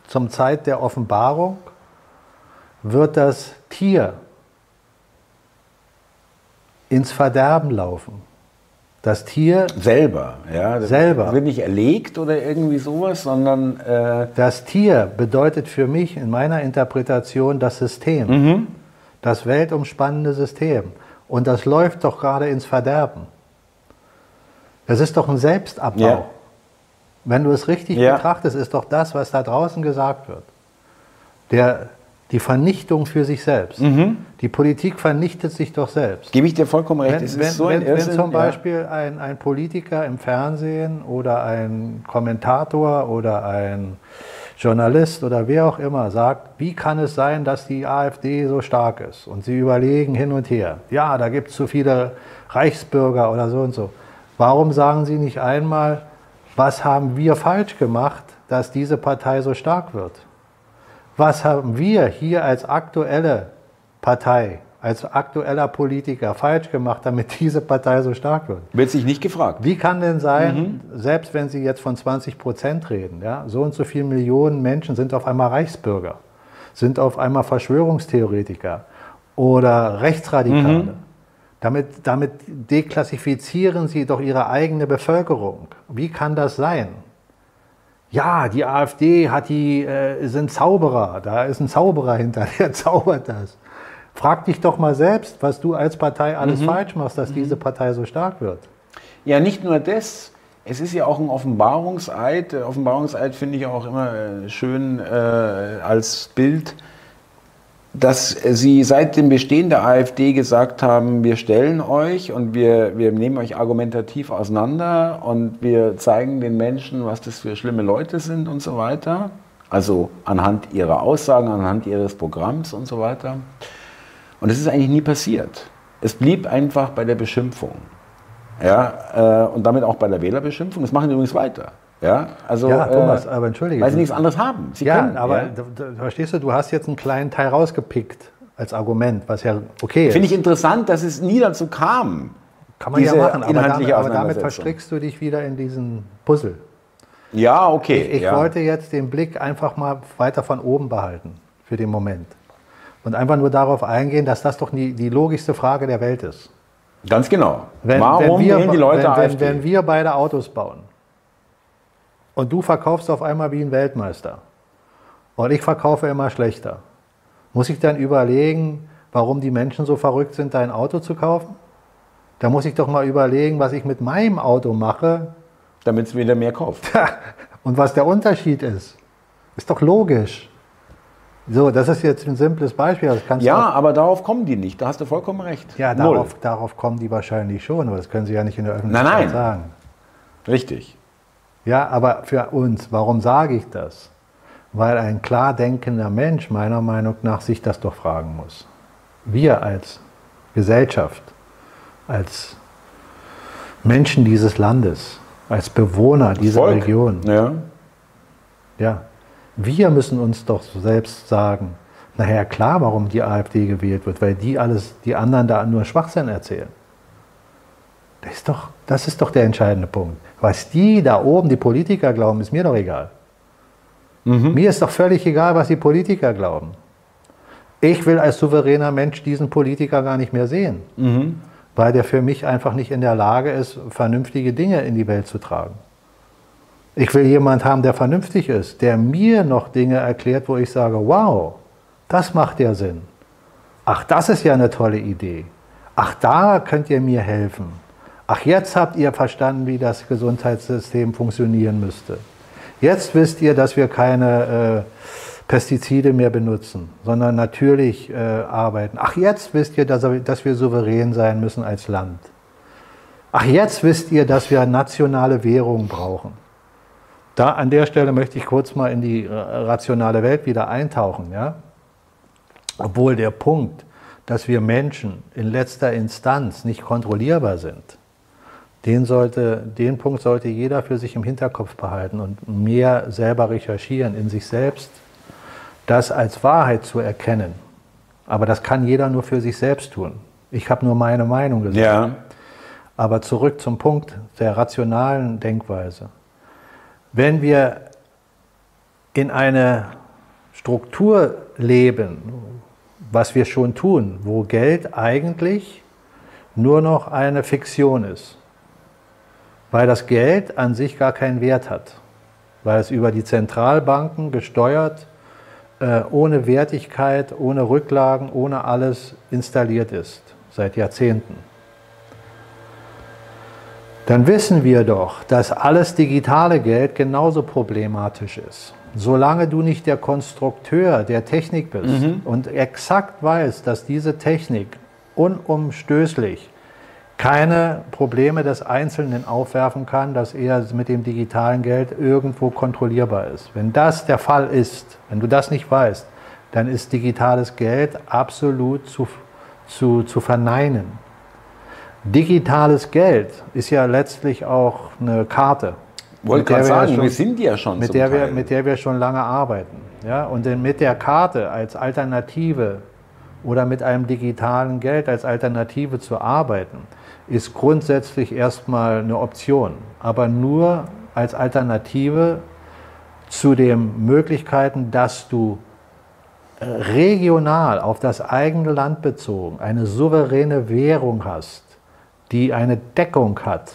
zum Zeit der Offenbarung wird das Tier ins Verderben laufen. Das Tier selber, ja, das selber wird nicht erlegt oder irgendwie sowas, sondern äh das Tier bedeutet für mich in meiner Interpretation das System, mhm. Das weltumspannende System. Und das läuft doch gerade ins Verderben. Das ist doch ein Selbstabbau. Ja. Wenn du es richtig ja. betrachtest, ist doch das, was da draußen gesagt wird. Der, die Vernichtung für sich selbst. Mhm. Die Politik vernichtet sich doch selbst. Gebe ich dir vollkommen recht. Wenn, wenn, so wenn, wenn zum Beispiel ja. ein, ein Politiker im Fernsehen oder ein Kommentator oder ein Journalist oder wer auch immer sagt, wie kann es sein, dass die AfD so stark ist? Und sie überlegen hin und her, ja, da gibt es zu viele Reichsbürger oder so und so. Warum sagen sie nicht einmal, was haben wir falsch gemacht, dass diese Partei so stark wird? Was haben wir hier als aktuelle Partei, als aktueller Politiker falsch gemacht, damit diese Partei so stark wird? Wird sich nicht gefragt. Wie kann denn sein, mhm. selbst wenn Sie jetzt von 20 Prozent reden, ja, so und so viele Millionen Menschen sind auf einmal Reichsbürger, sind auf einmal Verschwörungstheoretiker oder Rechtsradikale. Mhm. Damit, damit deklassifizieren Sie doch Ihre eigene Bevölkerung. Wie kann das sein? ja, die AfD hat die, äh, sind Zauberer, da ist ein Zauberer hinter, der zaubert das. Frag dich doch mal selbst, was du als Partei alles mhm. falsch machst, dass mhm. diese Partei so stark wird. Ja, nicht nur das. Es ist ja auch ein Offenbarungseid. Offenbarungseid finde ich auch immer äh, schön äh, als Bild dass Sie seit dem Bestehen der AfD gesagt haben, wir stellen euch und wir, wir nehmen euch argumentativ auseinander und wir zeigen den Menschen, was das für schlimme Leute sind und so weiter. Also anhand ihrer Aussagen, anhand ihres Programms und so weiter. Und es ist eigentlich nie passiert. Es blieb einfach bei der Beschimpfung. Ja, äh, und damit auch bei der Wählerbeschimpfung. Das machen die übrigens weiter. Ja, also, ja, Thomas, äh, aber entschuldige. Weil sie nichts anderes haben. Sie ja, können, aber ja? verstehst du, du hast jetzt einen kleinen Teil rausgepickt als Argument, was ja okay ist. Finde ich interessant, dass es nie dazu kam. Kann man ja machen, aber damit, aber damit verstrickst du dich wieder in diesen Puzzle. Ja, okay. Ich, ich ja. wollte jetzt den Blick einfach mal weiter von oben behalten für den Moment. Und einfach nur darauf eingehen, dass das doch die, die logischste Frage der Welt ist. Ganz genau. Wenn, Warum wenn wir, die Leute wenn, wenn, wenn wir beide Autos bauen, und du verkaufst auf einmal wie ein Weltmeister und ich verkaufe immer schlechter. Muss ich dann überlegen, warum die Menschen so verrückt sind, dein Auto zu kaufen? Da muss ich doch mal überlegen, was ich mit meinem Auto mache. Damit es wieder mehr kauft. und was der Unterschied ist. Ist doch logisch. So, das ist jetzt ein simples Beispiel. ja, aber darauf kommen die nicht. Da hast du vollkommen recht. Ja, darauf, darauf, kommen die wahrscheinlich schon, aber das können sie ja nicht in der Öffentlichkeit nein, nein. sagen. Richtig. Ja, aber für uns, warum sage ich das? Weil ein klar denkender Mensch meiner Meinung nach sich das doch fragen muss. Wir als Gesellschaft, als Menschen dieses Landes, als Bewohner dieser Volk. Region. Ja. ja. Wir müssen uns doch selbst sagen, naja, klar, warum die AfD gewählt wird, weil die alles, die anderen da nur Schwachsinn erzählen. Das ist doch, das ist doch der entscheidende Punkt. Was die da oben, die Politiker glauben, ist mir doch egal. Mhm. Mir ist doch völlig egal, was die Politiker glauben. Ich will als souveräner Mensch diesen Politiker gar nicht mehr sehen, mhm. weil der für mich einfach nicht in der Lage ist, vernünftige Dinge in die Welt zu tragen. Ich will jemanden haben, der vernünftig ist, der mir noch Dinge erklärt, wo ich sage, wow, das macht ja Sinn. Ach, das ist ja eine tolle Idee. Ach, da könnt ihr mir helfen. Ach, jetzt habt ihr verstanden, wie das Gesundheitssystem funktionieren müsste. Jetzt wisst ihr, dass wir keine äh, Pestizide mehr benutzen, sondern natürlich äh, arbeiten. Ach, jetzt wisst ihr, dass, dass wir souverän sein müssen als Land. Ach, jetzt wisst ihr, dass wir nationale Währung brauchen. Da an der Stelle möchte ich kurz mal in die äh, rationale Welt wieder eintauchen. Ja? Obwohl der Punkt, dass wir Menschen in letzter Instanz nicht kontrollierbar sind, den, sollte, den Punkt sollte jeder für sich im Hinterkopf behalten und mehr selber recherchieren in sich selbst, das als Wahrheit zu erkennen. Aber das kann jeder nur für sich selbst tun. Ich habe nur meine Meinung gesagt. Ja. Aber zurück zum Punkt der rationalen Denkweise. Wenn wir in eine Struktur leben, was wir schon tun, wo Geld eigentlich nur noch eine Fiktion ist, weil das Geld an sich gar keinen Wert hat, weil es über die Zentralbanken gesteuert, äh, ohne Wertigkeit, ohne Rücklagen, ohne alles installiert ist, seit Jahrzehnten. Dann wissen wir doch, dass alles digitale Geld genauso problematisch ist. Solange du nicht der Konstrukteur der Technik bist mhm. und exakt weißt, dass diese Technik unumstößlich keine Probleme des Einzelnen aufwerfen kann, dass er mit dem digitalen Geld irgendwo kontrollierbar ist. Wenn das der Fall ist, wenn du das nicht weißt, dann ist digitales Geld absolut zu, zu, zu verneinen. Digitales Geld ist ja letztlich auch eine Karte. Wollte gerade sagen, wir, schon, wir sind ja schon. Mit der, wir, mit der wir schon lange arbeiten. Ja? Und mit der Karte als Alternative oder mit einem digitalen Geld als Alternative zu arbeiten, ist grundsätzlich erstmal eine Option, aber nur als Alternative zu den Möglichkeiten, dass du äh, regional auf das eigene Land bezogen eine souveräne Währung hast, die eine Deckung hat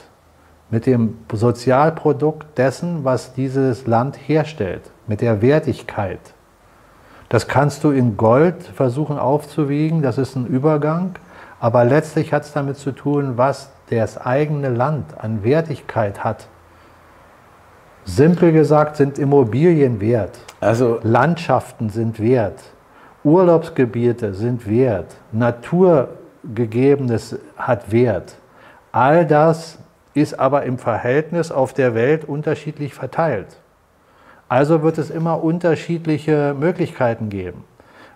mit dem Sozialprodukt dessen, was dieses Land herstellt, mit der Wertigkeit. Das kannst du in Gold versuchen aufzuwiegen, das ist ein Übergang. Aber letztlich hat es damit zu tun, was das eigene Land an Wertigkeit hat. Simpel gesagt sind Immobilien wert. Also Landschaften sind wert. Urlaubsgebiete sind wert. Naturgegebenes hat Wert. All das ist aber im Verhältnis auf der Welt unterschiedlich verteilt. Also wird es immer unterschiedliche Möglichkeiten geben,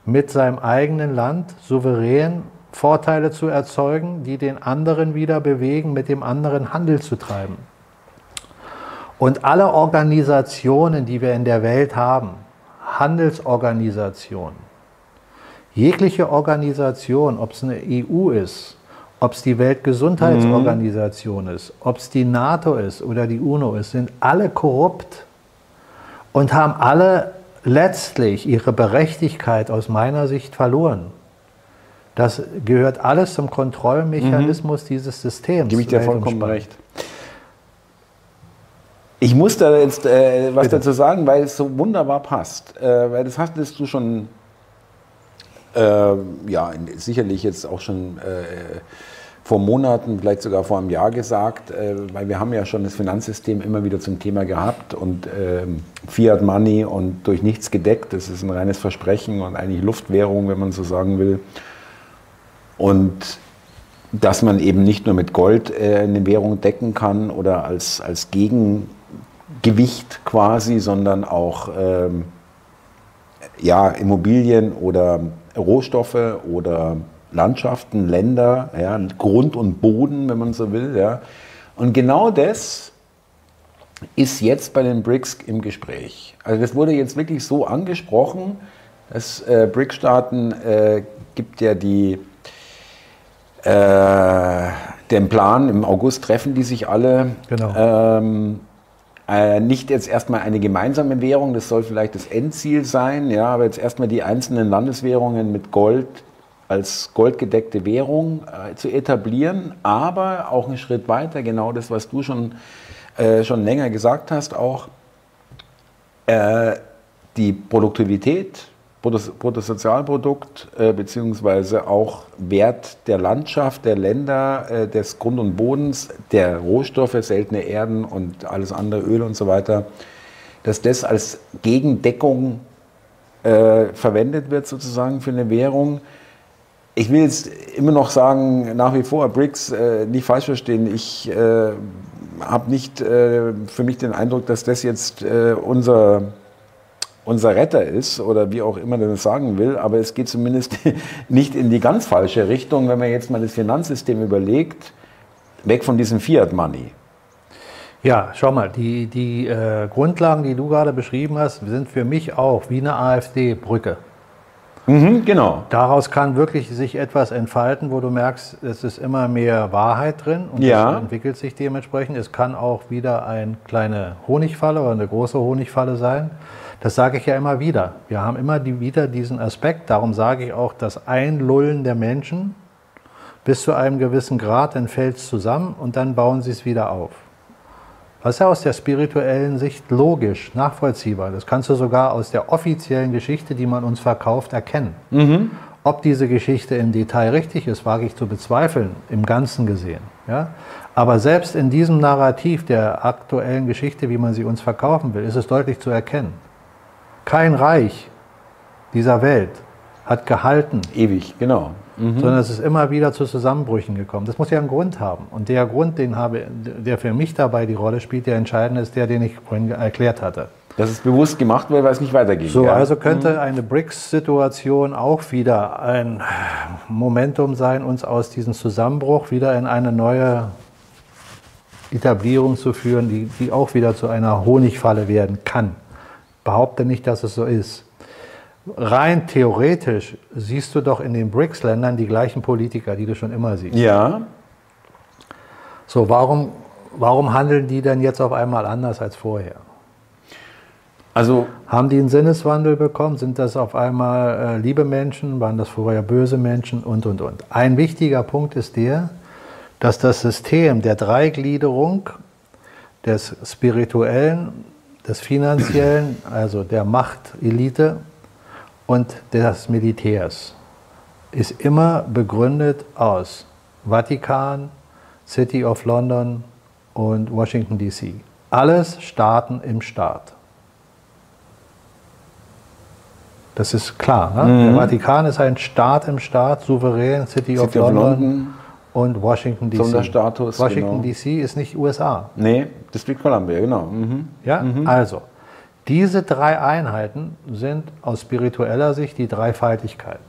mit seinem eigenen Land souverän Vorteile zu erzeugen, die den anderen wieder bewegen, mit dem anderen Handel zu treiben. Und alle Organisationen, die wir in der Welt haben, Handelsorganisationen, jegliche Organisation, ob es eine EU ist, ob es die Weltgesundheitsorganisation mhm. ist, ob es die NATO ist oder die UNO ist, sind alle korrupt und haben alle letztlich ihre Berechtigkeit aus meiner Sicht verloren. Das gehört alles zum Kontrollmechanismus mhm. dieses Systems. Gebe ich dir vollkommen recht. Ich muss da jetzt äh, was Bitte. dazu sagen, weil es so wunderbar passt. Äh, weil das hattest du schon, äh, ja, sicherlich jetzt auch schon äh, vor Monaten, vielleicht sogar vor einem Jahr gesagt, äh, weil wir haben ja schon das Finanzsystem immer wieder zum Thema gehabt und ähm, Fiat Money und durch nichts gedeckt. Das ist ein reines Versprechen und eigentlich Luftwährung, wenn man so sagen will. Und dass man eben nicht nur mit Gold äh, eine Währung decken kann oder als, als Gegengewicht quasi, sondern auch ähm, ja, Immobilien oder Rohstoffe oder Landschaften, Länder, ja, Grund und Boden, wenn man so will. Ja. Und genau das ist jetzt bei den BRICS im Gespräch. Also das wurde jetzt wirklich so angesprochen, dass äh, BRICS-Staaten äh, gibt ja die äh, den Plan, im August treffen die sich alle. Genau. Ähm, Äh, nicht jetzt erstmal eine gemeinsame Währung, das soll vielleicht das Endziel sein, ja, aber jetzt erstmal die einzelnen Landeswährungen mit Gold als goldgedeckte Währung äh, zu etablieren, aber auch einen Schritt weiter, genau das, was du schon, äh, schon länger gesagt hast, auch äh, die Produktivität, Bruttosozialprodukt äh, beziehungsweise auch Wert der Landschaft, der Länder, äh, des Grund und Bodens, der Rohstoffe, seltene Erden und alles andere, Öl und so weiter, dass das als Gegendeckung äh, verwendet wird sozusagen für eine Währung. Ich will jetzt immer noch sagen, nach wie vor, BRICS, äh, nicht falsch verstehen, ich äh, habe nicht äh, für mich den Eindruck, dass das jetzt unser, unser Retter ist oder wie auch immer man das sagen will, aber es geht zumindest nicht in die ganz falsche Richtung, wenn man jetzt mal das Finanzsystem überlegt, weg von diesem Fiat-Money. Ja, schau mal, die, die äh, Grundlagen, die du gerade beschrieben hast, sind für mich auch wie eine AfD-Brücke. Mhm, genau. Daraus kann wirklich sich etwas entfalten, wo du merkst, es ist immer mehr Wahrheit drin und ja. es entwickelt sich dementsprechend. Es kann auch wieder eine kleine Honigfalle oder eine große Honigfalle sein. Das sage ich ja immer wieder. Wir haben immer die, wieder diesen Aspekt. Darum sage ich auch, das Einlullen der Menschen bis zu einem gewissen Grad, dann fällt es zusammen und dann bauen sie es wieder auf. Ist ja aus der spirituellen Sicht logisch, nachvollziehbar. Das kannst du sogar aus der offiziellen Geschichte, die man uns verkauft, erkennen. Mhm. Ob diese Geschichte im Detail richtig ist, wage ich zu bezweifeln, im Ganzen gesehen. Ja? Aber selbst in diesem Narrativ der aktuellen Geschichte, wie man sie uns verkaufen will, ist es deutlich zu erkennen. Kein Reich dieser Welt hat gehalten. Ewig, genau mhm. sondern es ist immer wieder zu Zusammenbrüchen gekommen. Das muss ja einen Grund haben. Und der Grund, den habe, der für mich dabei die Rolle spielt, der entscheidende ist der, den ich vorhin erklärt hatte. Dass es bewusst gemacht weil es nicht weitergeht. So, ja. also könnte mhm. eine BRICS-Situation auch wieder ein Momentum sein, uns aus diesem Zusammenbruch wieder in eine neue Etablierung zu führen, die, die auch wieder zu einer Honigfalle werden kann. Behaupte nicht, dass es so ist rein theoretisch siehst du doch in den BRICS-Ländern die gleichen Politiker, die du schon immer siehst. Ja. So, warum, warum handeln die denn jetzt auf einmal anders als vorher? Also haben die einen Sinneswandel bekommen? Sind das auf einmal äh, liebe Menschen? Waren das vorher böse Menschen? Und, und, und. Ein wichtiger Punkt ist der, dass das System der Dreigliederung des Spirituellen, des Finanziellen, also der Machtelite und des Militärs ist immer begründet aus Vatikan, City of London und Washington DC. Alles Staaten im Staat. Das ist klar. Ne? Mhm. Der Vatikan ist ein Staat im Staat, souverän, City, City of, London, of, London, und Washington DC. Sonderstatus. Washington genau. DC ist nicht USA. Nee, District Columbia, genau. Mhm. Ja, mhm. also diese drei Einheiten sind aus spiritueller Sicht die Dreifaltigkeit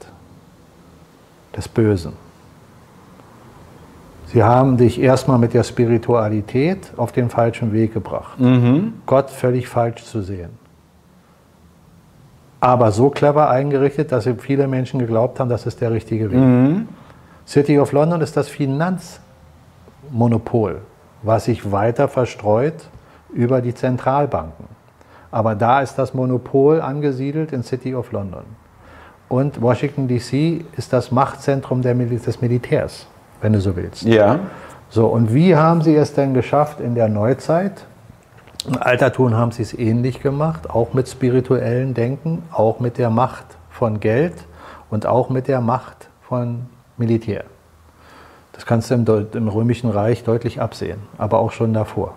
des Bösen. Sie haben dich erstmal mit der Spiritualität auf den falschen Weg gebracht. Mhm. Gott völlig falsch zu sehen. Aber so clever eingerichtet, dass viele Menschen geglaubt haben, das ist der richtige Weg. Mhm. City of London ist das Finanzmonopol, was sich weiter verstreut über die Zentralbanken. Aber da ist das Monopol angesiedelt in City of London. Und Washington DC ist das Machtzentrum des Militärs, wenn du so willst. Ja. So, und wie haben sie es denn geschafft in der Neuzeit? Im Altertum haben sie es ähnlich gemacht, auch mit spirituellen Denken, auch mit der Macht von Geld und auch mit der Macht von Militär. Das kannst du im, im Römischen Reich deutlich absehen, aber auch schon davor.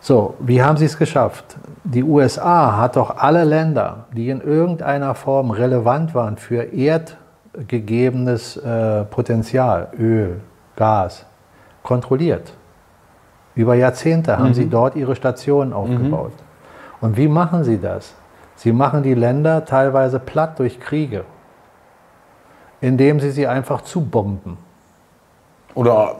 So, wie haben sie es geschafft? Die USA hat doch alle Länder, die in irgendeiner Form relevant waren für erdgegebenes äh, Potenzial, Öl, Gas, kontrolliert. Über Jahrzehnte haben mhm. sie dort ihre Stationen mhm. aufgebaut. Mhm. Und wie machen sie das? Sie machen die Länder teilweise platt durch Kriege, indem sie sie einfach zubomben. Oder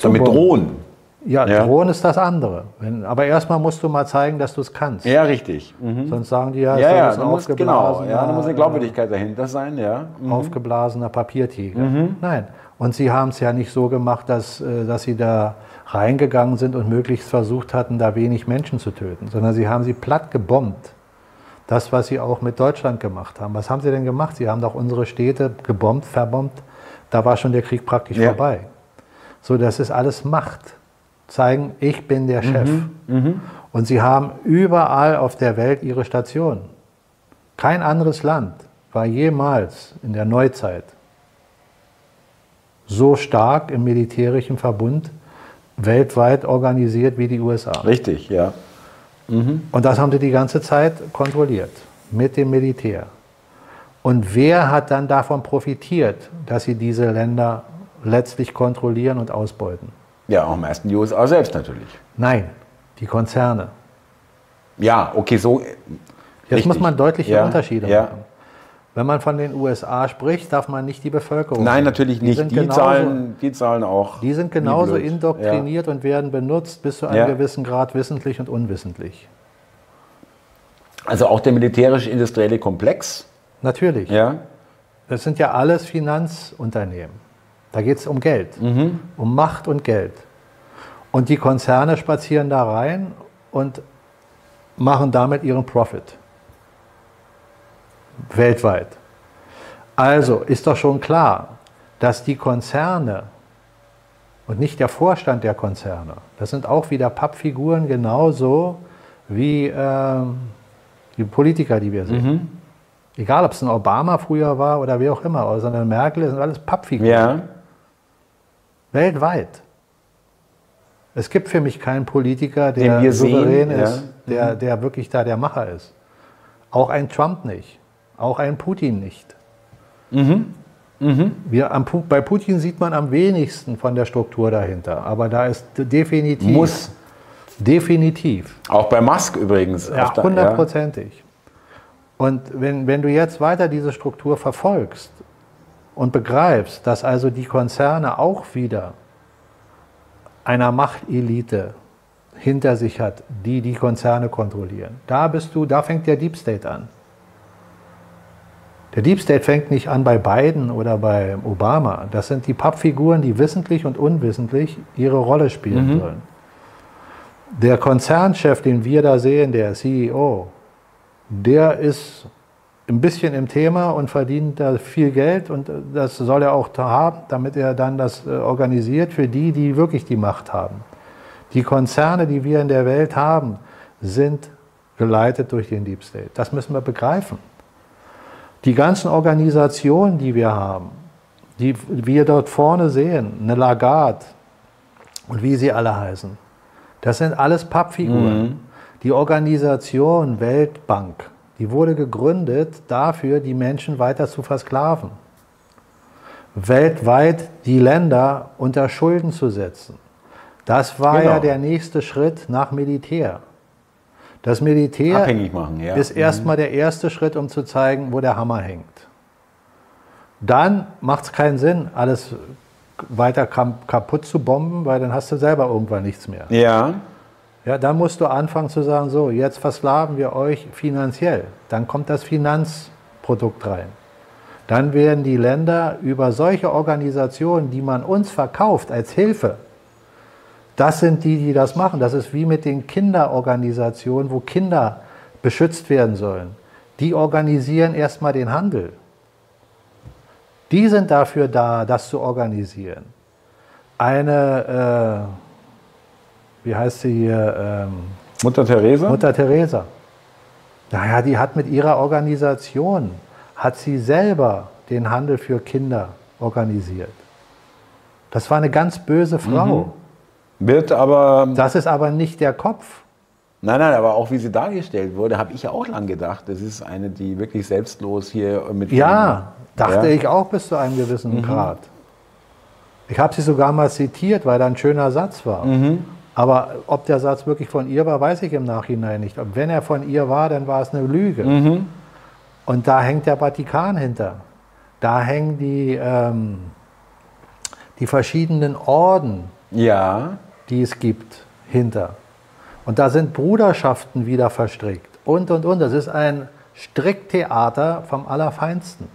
damit drohen. Ja, ja, Drohen ist das andere. Wenn, aber erstmal musst du mal zeigen, dass du es kannst. Ja, richtig. Mhm. Sonst sagen die ja, ja, ja du musst, genau, ja, da muss eine Glaubwürdigkeit dahinter sein, ja. Mhm. Aufgeblasener Papiertiger. Mhm. Nein. Und sie haben es ja nicht so gemacht, dass, äh, dass sie da reingegangen sind und möglichst versucht hatten, da wenig Menschen zu töten, sondern sie haben sie platt gebombt. Das, was sie auch mit Deutschland gemacht haben. Was haben sie denn gemacht? Sie haben doch unsere Städte gebombt, verbombt. Da war schon der Krieg praktisch ja. vorbei. So, das ist alles Macht. Zeigen, ich bin der Chef. Mhm. Mhm. Und sie haben überall auf der Welt ihre Station. Kein anderes Land war jemals in der Neuzeit so stark im militärischen Verbund weltweit organisiert wie die USA. Richtig, ja. Mhm. Und das haben sie die ganze Zeit kontrolliert mit dem Militär. Und wer hat dann davon profitiert, dass sie diese Länder letztlich kontrollieren und ausbeuten? Ja, auch am meisten die USA selbst natürlich. Nein, die Konzerne. Ja, okay, so. Jetzt richtig. muss man deutliche ja, Unterschiede ja. machen. Wenn man von den USA spricht, darf man nicht die Bevölkerung. Nein, natürlich nicht. Die, genauso, zahlen, die zahlen auch. Die sind genauso indoktriniert ja. und werden benutzt bis zu einem ja. gewissen Grad wissentlich und unwissentlich. Also auch der militärisch-industrielle Komplex? Natürlich. Ja. Das sind ja alles Finanzunternehmen. Da geht es um Geld, mhm. um Macht und Geld. Und die Konzerne spazieren da rein und machen damit ihren Profit weltweit. Also ist doch schon klar, dass die Konzerne und nicht der Vorstand der Konzerne, das sind auch wieder Pappfiguren genauso wie äh, die Politiker, die wir sehen. Mhm. Egal, ob es ein Obama früher war oder wie auch immer, eine Merkel, das sind alles Pappfiguren. Ja. Weltweit. Es gibt für mich keinen Politiker, der souverän sehen, ist, ja. der, mhm. der wirklich da der Macher ist. Auch ein Trump nicht. Auch ein Putin nicht. Mhm. Mhm. Wir, am, bei Putin sieht man am wenigsten von der Struktur dahinter. Aber da ist definitiv. Muss. Definitiv. Auch bei Musk übrigens. Ja, hundertprozentig. Und wenn, wenn du jetzt weiter diese Struktur verfolgst und begreifst, dass also die Konzerne auch wieder einer Machtelite hinter sich hat, die die Konzerne kontrollieren, da bist du, da fängt der Deep State an. Der Deep State fängt nicht an bei Biden oder bei Obama. Das sind die Pappfiguren, die wissentlich und unwissentlich ihre Rolle spielen mhm. sollen. Der Konzernchef, den wir da sehen, der CEO, der ist ein bisschen im Thema und verdient da viel Geld und das soll er auch haben, damit er dann das äh, organisiert für die, die wirklich die Macht haben. Die Konzerne, die wir in der Welt haben, sind geleitet durch den Deep State. Das müssen wir begreifen. Die ganzen Organisationen, die wir haben, die wir dort vorne sehen, eine Lagarde und wie sie alle heißen, das sind alles Pappfiguren. Mhm. Die Organisation Weltbank, die wurde gegründet dafür, die Menschen weiter zu versklaven. Weltweit die Länder unter Schulden zu setzen. Das war genau. ja der nächste Schritt nach Militär. Das Militär machen, ja. ist erstmal mhm. der erste Schritt, um zu zeigen, wo der Hammer hängt. Dann macht es keinen Sinn, alles weiter kaputt zu bomben, weil dann hast du selber irgendwann nichts mehr. Ja. Ja, dann musst du anfangen zu sagen, so, jetzt versklaven wir euch finanziell. Dann kommt das Finanzprodukt rein. Dann werden die Länder über solche Organisationen, die man uns verkauft als Hilfe, das sind die, die das machen. Das ist wie mit den Kinderorganisationen, wo Kinder beschützt werden sollen. Die organisieren erstmal den Handel. Die sind dafür da, das zu organisieren. Eine, äh, wie heißt sie hier? Ähm, Mutter Teresa? Mutter Teresa. Naja, die hat mit ihrer Organisation, hat sie selber den Handel für Kinder organisiert. Das war eine ganz böse Frau. Mhm. Wird aber. Das ist aber nicht der Kopf. Nein, nein, aber auch wie sie dargestellt wurde, habe ich ja auch lang gedacht. Das ist eine, die wirklich selbstlos hier mit. Ja, dachte ja. ich auch bis zu einem gewissen mhm. Grad. Ich habe sie sogar mal zitiert, weil da ein schöner Satz war. Mhm. Aber ob der Satz wirklich von ihr war, weiß ich im Nachhinein nicht. Wenn er von ihr war, dann war es eine Lüge. Mhm. Und da hängt der Vatikan hinter. Da hängen die, ähm, die verschiedenen Orden ja die es gibt, hinter. Und da sind Bruderschaften wieder verstrickt und, und, und. Das ist ein Stricktheater vom Allerfeinsten.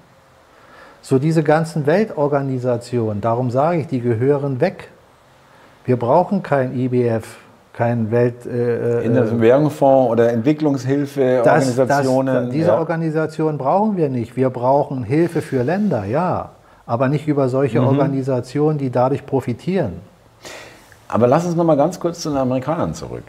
So diese ganzen Weltorganisationen, darum sage ich, die gehören weg. Wir brauchen kein IBF, kein Welt... Äh, äh Währungsfonds oder Entwicklungshilfe, das, Organisationen. Das, diese ja. Organisationen brauchen wir nicht. Wir brauchen Hilfe für Länder, ja. Aber nicht über solche mhm. Organisationen, die dadurch profitieren. Aber lass uns noch mal ganz kurz zu den Amerikanern zurück.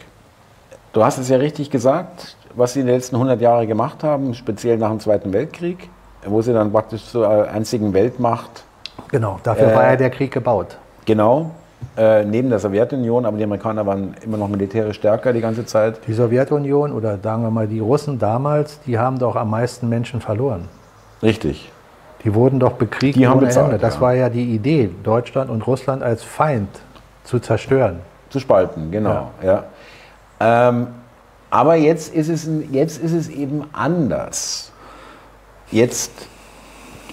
Du hast es ja richtig gesagt, was sie in den letzten 100 Jahren gemacht haben, speziell nach dem Zweiten Weltkrieg, wo sie dann praktisch zur einzigen Weltmacht. Genau, dafür äh, war ja der Krieg gebaut. Genau, äh, neben der Sowjetunion, aber die Amerikaner waren immer noch militärisch stärker die ganze Zeit. Die Sowjetunion oder sagen wir mal die Russen damals, die haben doch am meisten Menschen verloren. Richtig. Die wurden doch bekriegt die haben bezahlt, Ende. Das ja. war ja die Idee, Deutschland und Russland als Feind zu zerstören. Zu spalten, genau. Ja. ja. Ähm, aber jetzt ist, es, jetzt ist es eben anders. Jetzt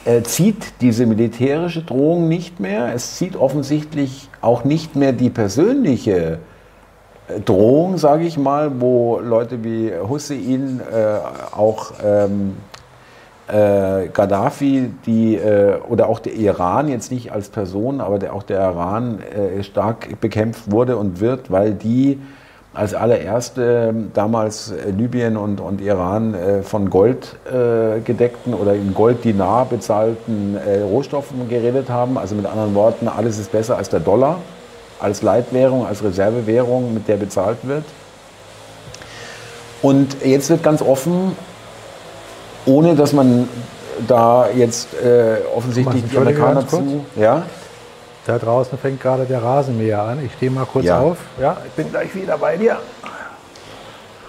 äh, zieht diese militärische Drohung nicht mehr. Es zieht offensichtlich auch nicht mehr die persönliche äh, Drohung, sage ich mal, wo Leute wie Hussein, äh, auch ähm, äh, Gaddafi, die, äh, oder auch der Iran, jetzt nicht als Person, aber der, auch der Iran äh, stark bekämpft wurde und wird, weil die als allererste ähm, damals äh, Libyen und, und Iran äh, von Gold äh, gedeckten oder in Gold-Dinar bezahlten Rohstoffen geredet haben. Also mit anderen Worten, alles ist besser als der Dollar, als Leitwährung, als Reservewährung, mit der bezahlt wird. Und jetzt wird ganz offen, ohne dass man da jetzt äh, offensichtlich die Amerikaner zu. Ja? Da draußen fängt gerade der Rasenmäher an. Ich stehe mal kurz ja. auf. Ja, ich bin gleich wieder bei dir.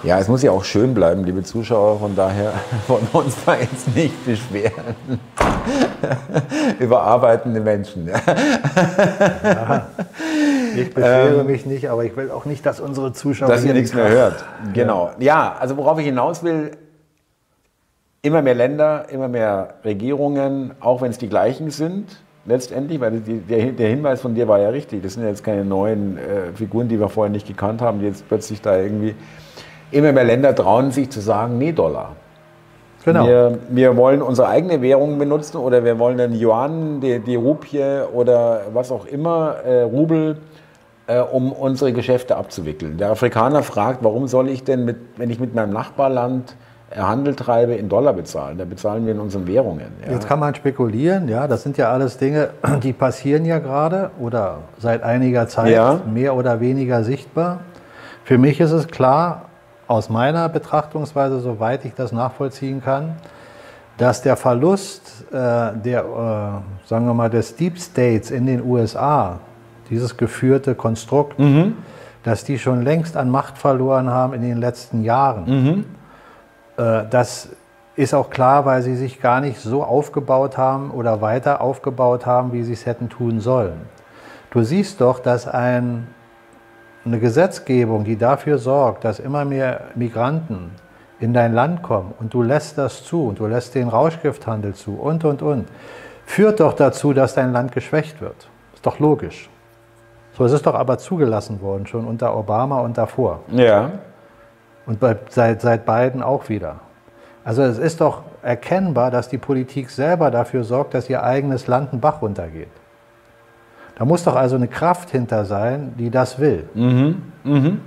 Ja, es muss ja auch schön bleiben, liebe Zuschauer. Von daher wollen wir uns da jetzt nicht beschweren. Überarbeitende Menschen. Ja. Ich beschwere ähm, mich nicht, aber ich will auch nicht, dass unsere Zuschauer. Dass ihr nichts mehr hört. Genau. Ja, also worauf ich hinaus will, immer mehr Länder, immer mehr Regierungen, auch wenn es die gleichen sind letztendlich, weil die, der, der, Hinweis von dir war ja richtig. Das sind ja jetzt keine neuen äh, Figuren, die wir vorher nicht gekannt haben, die jetzt plötzlich da irgendwie. Immer mehr Länder trauen sich zu sagen, nee, Dollar. Genau. Wir, wir wollen unsere eigene Währung benutzen oder wir wollen den Yuan, die, die Rupie oder was auch immer, äh, Rubel, äh, um unsere Geschäfte abzuwickeln. Der Afrikaner fragt, warum soll ich denn, mit, wenn ich mit meinem Nachbarland Handel treibe, in Dollar bezahlen. Da bezahlen wir in unseren Währungen. Ja. Jetzt kann man spekulieren, ja, das sind ja alles Dinge, die passieren ja gerade oder seit einiger Zeit ja. mehr oder weniger sichtbar. Für mich ist es klar, aus meiner Betrachtungsweise, soweit ich das nachvollziehen kann, dass der Verlust äh, der, äh, sagen wir mal, des Deep States in den USA, dieses geführte Konstrukt, mhm. dass die schon längst an Macht verloren haben in den letzten Jahren. Mhm das ist auch klar, weil sie sich gar nicht so aufgebaut haben oder weiter aufgebaut haben, wie sie es hätten tun sollen. Du siehst doch, dass ein, eine Gesetzgebung, die dafür sorgt, dass immer mehr Migranten in dein Land kommen und du lässt das zu und du lässt den Rauschgifthandel zu und, und, und, führt doch dazu, dass dein Land geschwächt wird. Ist doch logisch. So, es ist doch aber zugelassen worden, schon unter Obama und davor. Ja. Und bei, seit, seit Biden auch wieder. Also es ist doch erkennbar, dass die Politik selber dafür sorgt, dass ihr eigenes Land einen Bach runtergeht. Da muss doch also eine Kraft hinter sein, die das will. Mhm. Mhm.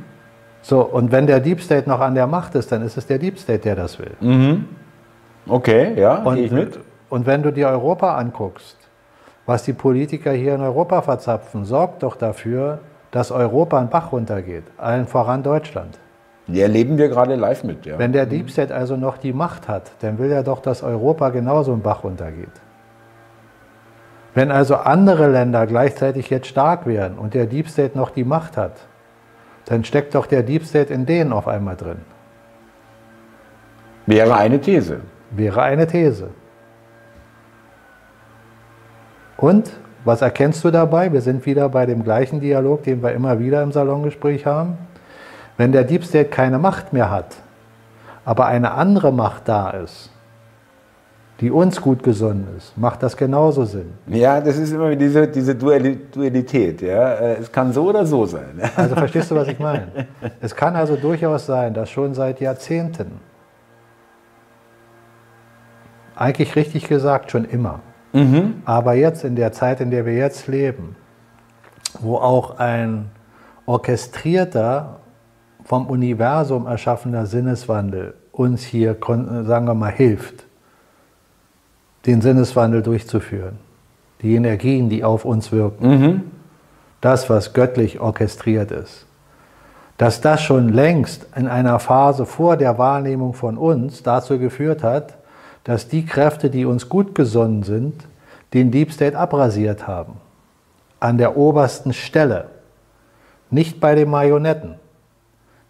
So, und wenn der Deep State noch an der Macht ist, dann ist es der Deep State, der das will. Mhm. Okay, ja, und, ich mit. Und wenn du dir Europa anguckst, was die Politiker hier in Europa verzapfen, sorgt doch dafür, dass Europa einen Bach runtergeht, allen voran Deutschland. Die erleben wir gerade live mit. Ja. Wenn der Deep State also noch die Macht hat, dann will er doch, dass Europa genauso im Bach runtergeht. Wenn also andere Länder gleichzeitig jetzt stark werden und der Deep State noch die Macht hat, dann steckt doch der Deep State in denen auf einmal drin. Wäre eine These. Wäre eine These. Und was erkennst du dabei? Wir sind wieder bei dem gleichen Dialog, den wir immer wieder im Salongespräch haben. Wenn der Deep State keine Macht mehr hat, aber eine andere Macht da ist, die uns gut gesonnen ist, macht das genauso Sinn. Ja, das ist immer diese, diese Dualität. Ja? Äh, es kann so oder so sein. Also verstehst du, was ich meine? Es kann also durchaus sein, dass schon seit Jahrzehnten, eigentlich richtig gesagt, schon immer, mhm. aber jetzt in der Zeit, in der wir jetzt leben, wo auch ein orchestrierter, vom Universum erschaffener Sinneswandel uns hier, sagen wir mal, hilft, den Sinneswandel durchzuführen. Die Energien, die auf uns wirken. Mhm. Das, was göttlich orchestriert ist. Dass das schon längst in einer Phase vor der Wahrnehmung von uns dazu geführt hat, dass die Kräfte, die uns gut gesonnen sind, den Deep State abrasiert haben. An der obersten Stelle. Nicht bei den Marionetten.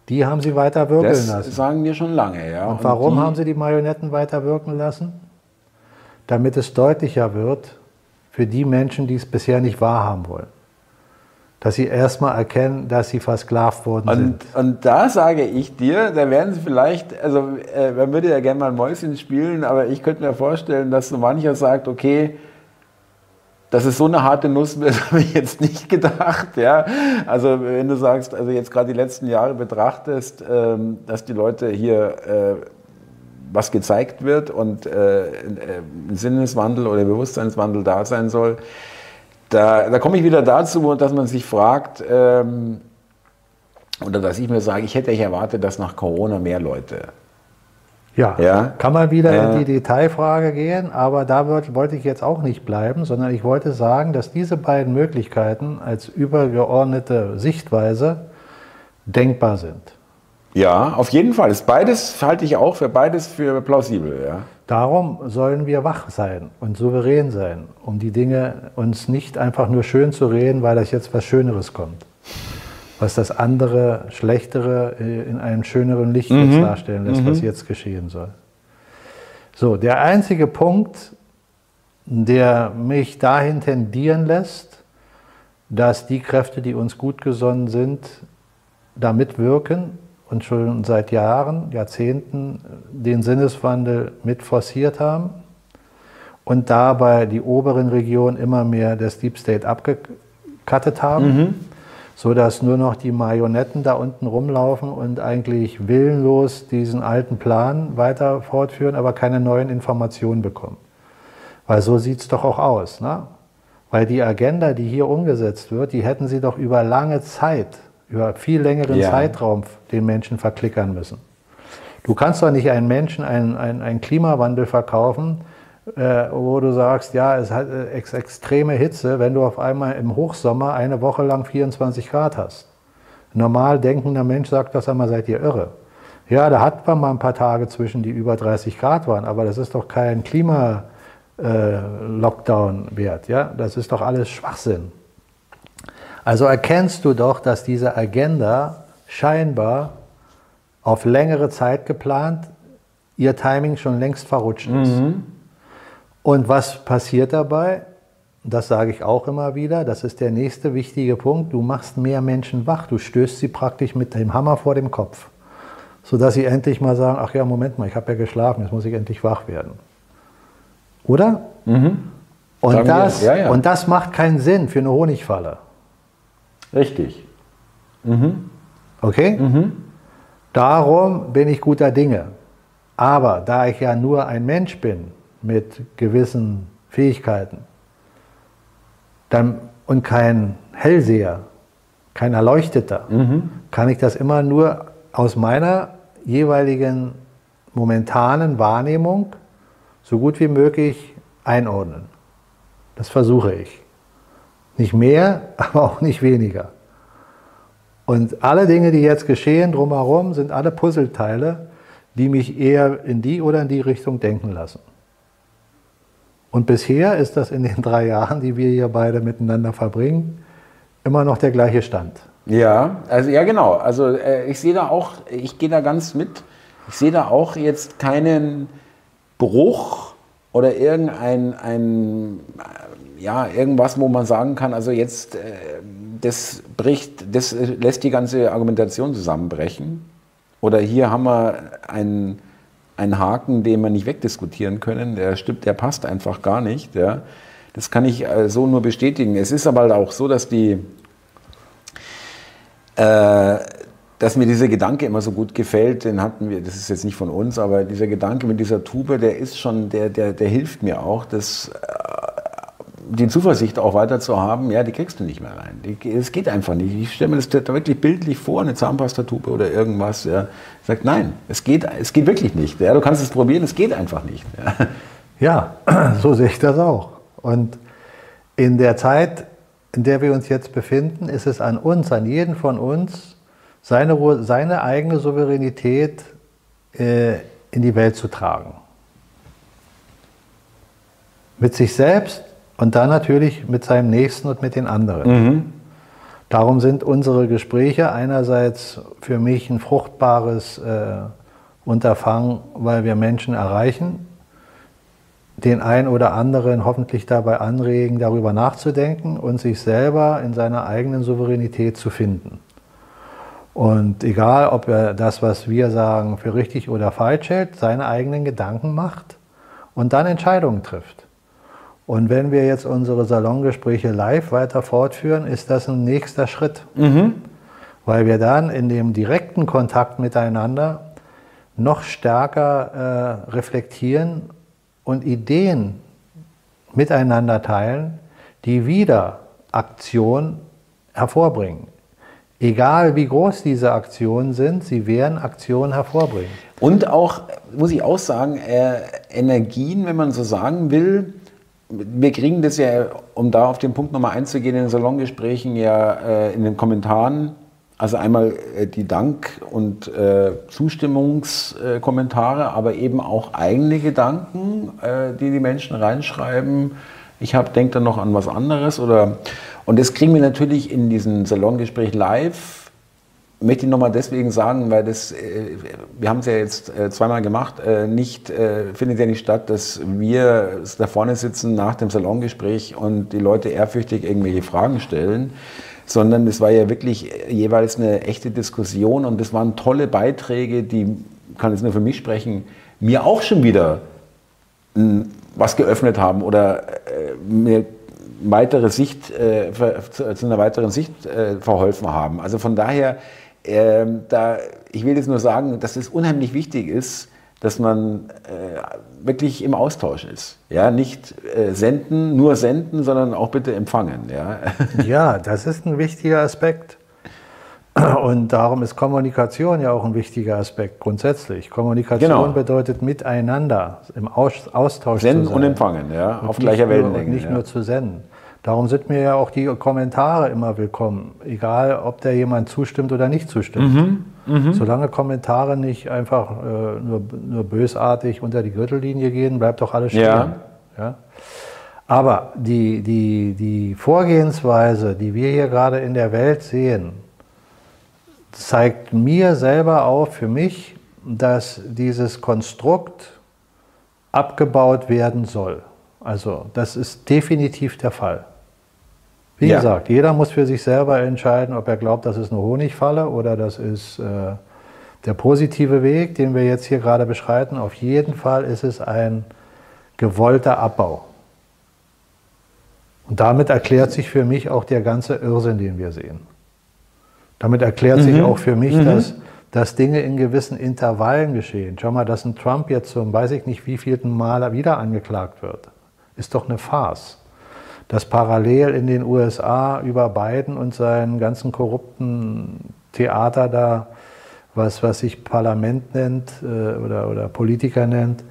Die haben sie weiter wirken das lassen. Das sagen wir schon lange, ja. Und warum Und haben sie die Marionetten weiter wirken lassen? damit es deutlicher wird für die Menschen, die es bisher nicht wahrhaben wollen. Dass sie erstmal erkennen, dass sie versklavt worden und, sind. Und da sage ich dir, da werden sie vielleicht, also äh, man würde ja gerne mal ein Mäuschen spielen, aber ich könnte mir vorstellen, dass so mancher sagt, okay, dass es so eine harte Nuss wird, habe ich jetzt nicht gedacht. Ja? Also wenn du sagst, also jetzt gerade die letzten Jahre betrachtest, ähm, dass die Leute hier äh, was gezeigt wird und äh, ein Sinneswandel oder Bewusstseinswandel da sein soll, da, da komme ich wieder dazu, dass man sich fragt, ähm, oder dass ich mir sage, ich hätte erwartet, dass nach Corona mehr Leute. Ja, ja? kann man wieder äh, in die Detailfrage gehen, aber da wollte ich jetzt auch nicht bleiben, sondern ich wollte sagen, dass diese beiden Möglichkeiten als übergeordnete Sichtweise denkbar sind. Ja, auf jeden Fall. Das beides halte ich auch für beides für plausibel. Ja. Darum sollen wir wach sein und souverän sein, um die Dinge uns nicht einfach nur schön zu reden, weil das jetzt was Schöneres kommt. Was das andere, Schlechtere äh, in einem schöneren Licht mhm. darstellen lässt, mhm. was jetzt geschehen soll. So, der einzige Punkt, der mich dahin tendieren lässt, dass die Kräfte, die uns gut gesonnen sind, da mitwirken, und schon seit Jahren, Jahrzehnten den Sinneswandel mit forciert haben und dabei die oberen Regionen immer mehr des Deep State abgekattet haben, mhm. Sodass nur noch die Marionetten da unten rumlaufen und eigentlich willenlos diesen alten Plan weiter fortführen, aber keine neuen Informationen bekommen. Weil so sieht es doch auch aus. Ne? Weil die Agenda, die hier umgesetzt wird, die hätten sie doch über lange Zeit über viel längeren ja. Zeitraum den Menschen verklickern müssen. Du kannst doch nicht einen Menschen einen, einen, einen Klimawandel verkaufen, äh, wo du sagst, ja, es hat äh, ex extreme Hitze, wenn du auf einmal im Hochsommer eine Woche lang 24 Grad hast. Normal denkender Mensch sagt das einmal, seid ihr irre. Ja, da hat man mal ein paar Tage zwischen, die über 30 Grad waren, aber das ist doch kein Klima-Lockdown-Wert. Äh, ja? Das ist doch alles Schwachsinn. Also erkennst du doch, dass diese Agenda scheinbar auf längere Zeit geplant, ihr Timing schon längst verrutscht ist. Mhm. Und was passiert dabei? Das sage ich auch immer wieder, das ist der nächste wichtige Punkt. Du machst mehr Menschen wach, du stößt sie praktisch mit dem Hammer vor dem Kopf, sodass sie endlich mal sagen, ach ja, Moment mal, ich habe ja geschlafen, jetzt muss ich endlich wach werden. Oder? Mhm. Und, das, ja, ja. und das macht keinen Sinn für eine Honigfalle. Richtig. Mhm. Okay? Mhm. Darum bin ich guter Dinge. Aber da ich ja nur ein Mensch bin mit gewissen Fähigkeiten dann, und kein Hellseher, kein Erleuchteter, mhm. kann ich das immer nur aus meiner jeweiligen momentanen Wahrnehmung so gut wie möglich einordnen. Das versuche ich. Nicht mehr, aber auch nicht weniger. Und alle Dinge, die jetzt geschehen drumherum, sind alle Puzzleteile, die mich eher in die oder in die Richtung denken lassen. Und bisher ist das in den drei Jahren, die wir hier beide miteinander verbringen, immer noch der gleiche Stand. Ja, also ja genau. Also äh, ich sehe da auch, ich gehe da ganz mit. Ich sehe da auch jetzt keinen Bruch oder irgendein ein, ja, irgendwas, wo man sagen kann, also jetzt, äh, das bricht, das lässt die ganze Argumentation zusammenbrechen. Oder hier haben wir ein, ein Haken, den wir nicht wegdiskutieren können. Der stimmt, der passt einfach gar nicht. Ja. Das kann ich äh, so nur bestätigen. Es ist aber halt auch so, dass die, äh, dass mir dieser Gedanke immer so gut gefällt, den hatten wir, das ist jetzt nicht von uns, aber dieser Gedanke mit dieser Tube, der ist schon, der, der, der hilft mir auch, das, äh, die Zuversicht auch weiter zu haben, ja, die kriegst du nicht mehr rein. Es geht einfach nicht. Ich stelle mir das wirklich bildlich vor, eine Zahnpastatube oder irgendwas. Ja. Sagt, nein, es geht, es geht wirklich nicht. Ja. Du kannst es probieren, es geht einfach nicht. Ja. ja, so sehe ich das auch. Und in der Zeit, in der wir uns jetzt befinden, ist es an uns, an jeden von uns, seine, seine eigene Souveränität äh, in die Welt zu tragen. Mit sich selbst und dann natürlich mit seinem Nächsten und mit den anderen. Mhm. Darum sind unsere Gespräche einerseits für mich ein fruchtbares äh, Unterfangen, weil wir Menschen erreichen, den einen oder anderen hoffentlich dabei anregen, darüber nachzudenken und sich selber in seiner eigenen Souveränität zu finden. Und egal, ob er das, was wir sagen, für richtig oder falsch hält, seine eigenen Gedanken macht und dann Entscheidungen trifft. Und wenn wir jetzt unsere Salongespräche live weiter fortführen, ist das ein nächster Schritt. Mhm. Weil wir dann in dem direkten Kontakt miteinander noch stärker äh, reflektieren und Ideen miteinander teilen, die wieder Aktion hervorbringen. Egal wie groß diese Aktionen sind, sie werden Aktionen hervorbringen. Und auch, muss ich auch sagen, äh, Energien, wenn man so sagen will, wir kriegen das ja, um da auf den Punkt nochmal einzugehen, in den Salongesprächen ja äh, in den Kommentaren, also einmal äh, die Dank- und äh, Zustimmungskommentare, aber eben auch eigene Gedanken, äh, die die Menschen reinschreiben. Ich denke dann noch an was anderes oder? Und das kriegen wir natürlich in diesen Salongespräch live möchte ich nochmal deswegen sagen, weil das, äh, wir haben es ja jetzt äh, zweimal gemacht, äh, nicht, findet ja nicht statt, dass wir da vorne sitzen nach dem Salongespräch und die Leute ehrfürchtig irgendwelche Fragen stellen, sondern es war ja wirklich jeweils eine echte Diskussion und es waren tolle Beiträge, die, kann jetzt nur für mich sprechen, mir auch schon wieder was geöffnet haben oder mir weitere Sicht, zu einer weiteren Sicht verholfen haben. Also von daher ähm, da, ich will jetzt nur sagen, dass es unheimlich wichtig ist, dass man äh, wirklich im Austausch ist. Ja, nicht äh, senden, nur senden, sondern auch bitte empfangen. Ja, ja das ist ein wichtiger Aspekt. Und darum ist Kommunikation ja auch ein wichtiger Aspekt grundsätzlich. Kommunikation genau. bedeutet miteinander, im Austausch senden zu sein. und empfangen, ja, und auf gleicher Wellenlänge. Nicht ja. nur zu senden. Darum sind mir ja auch die Kommentare immer willkommen, egal ob der jemand zustimmt oder nicht zustimmt. Mhm, mh. Solange Kommentare nicht einfach äh, nur, nur, bösartig unter die Gürtellinie gehen, bleibt doch alles stehen. Ja. ja? Aber die, die, die Vorgehensweise, die wir hier gerade in der Welt sehen, zeigt mir selber auf, für mich, dass dieses Konstrukt abgebaut werden soll. Also das ist definitiv der Fall. Wie ja. gesagt, jeder muss für sich selber entscheiden, ob er glaubt, das ist eine Honigfalle oder das ist äh, der positive Weg, den wir jetzt hier gerade beschreiten. Auf jeden Fall ist es ein gewollter Abbau. Und damit erklärt sich für mich auch der ganze Irrsinn, den wir sehen. Damit erklärt mhm. sich auch für mich, mhm. dass, dass Dinge in gewissen Intervallen geschehen. Schau mal, dass ein Trump jetzt zum, weiß ich nicht, wievielten Mal wieder angeklagt wird, ist doch eine Farce dass parallel in den USA über Biden und seinen ganzen korrupten Theater da, was, was sich Parlament nennt äh, oder, oder Politiker nennt,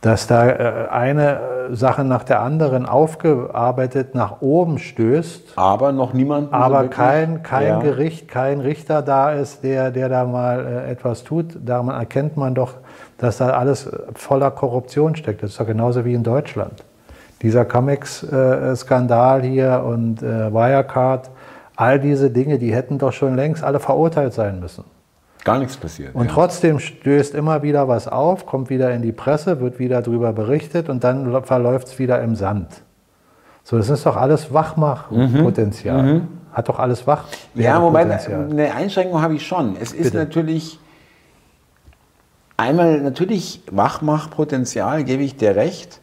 dass da äh, eine Sache nach der anderen aufgearbeitet nach oben stößt. Aber noch niemand. Aber so kein, kein ja. Gericht, kein Richter da ist, der, der da mal äh, etwas tut. Daran erkennt man doch, dass da alles voller Korruption steckt. Das ist doch genauso wie in Deutschland dieser Comics-Skandal hier und äh, Wirecard, all diese Dinge, die hätten doch schon längst alle verurteilt sein müssen. Gar nichts passiert. Und ja. trotzdem stößt immer wieder was auf, kommt wieder in die Presse, wird wieder darüber berichtet und dann verläuft es wieder im Sand. So, das ist doch alles Wachmachpotenzial. Mhm. Mhm. Hat doch alles Wach. Ja, wobei eine Einschränkung habe ich schon. Es ist Bitte. natürlich einmal natürlich Wachmachpotenzial, gebe ich dir recht.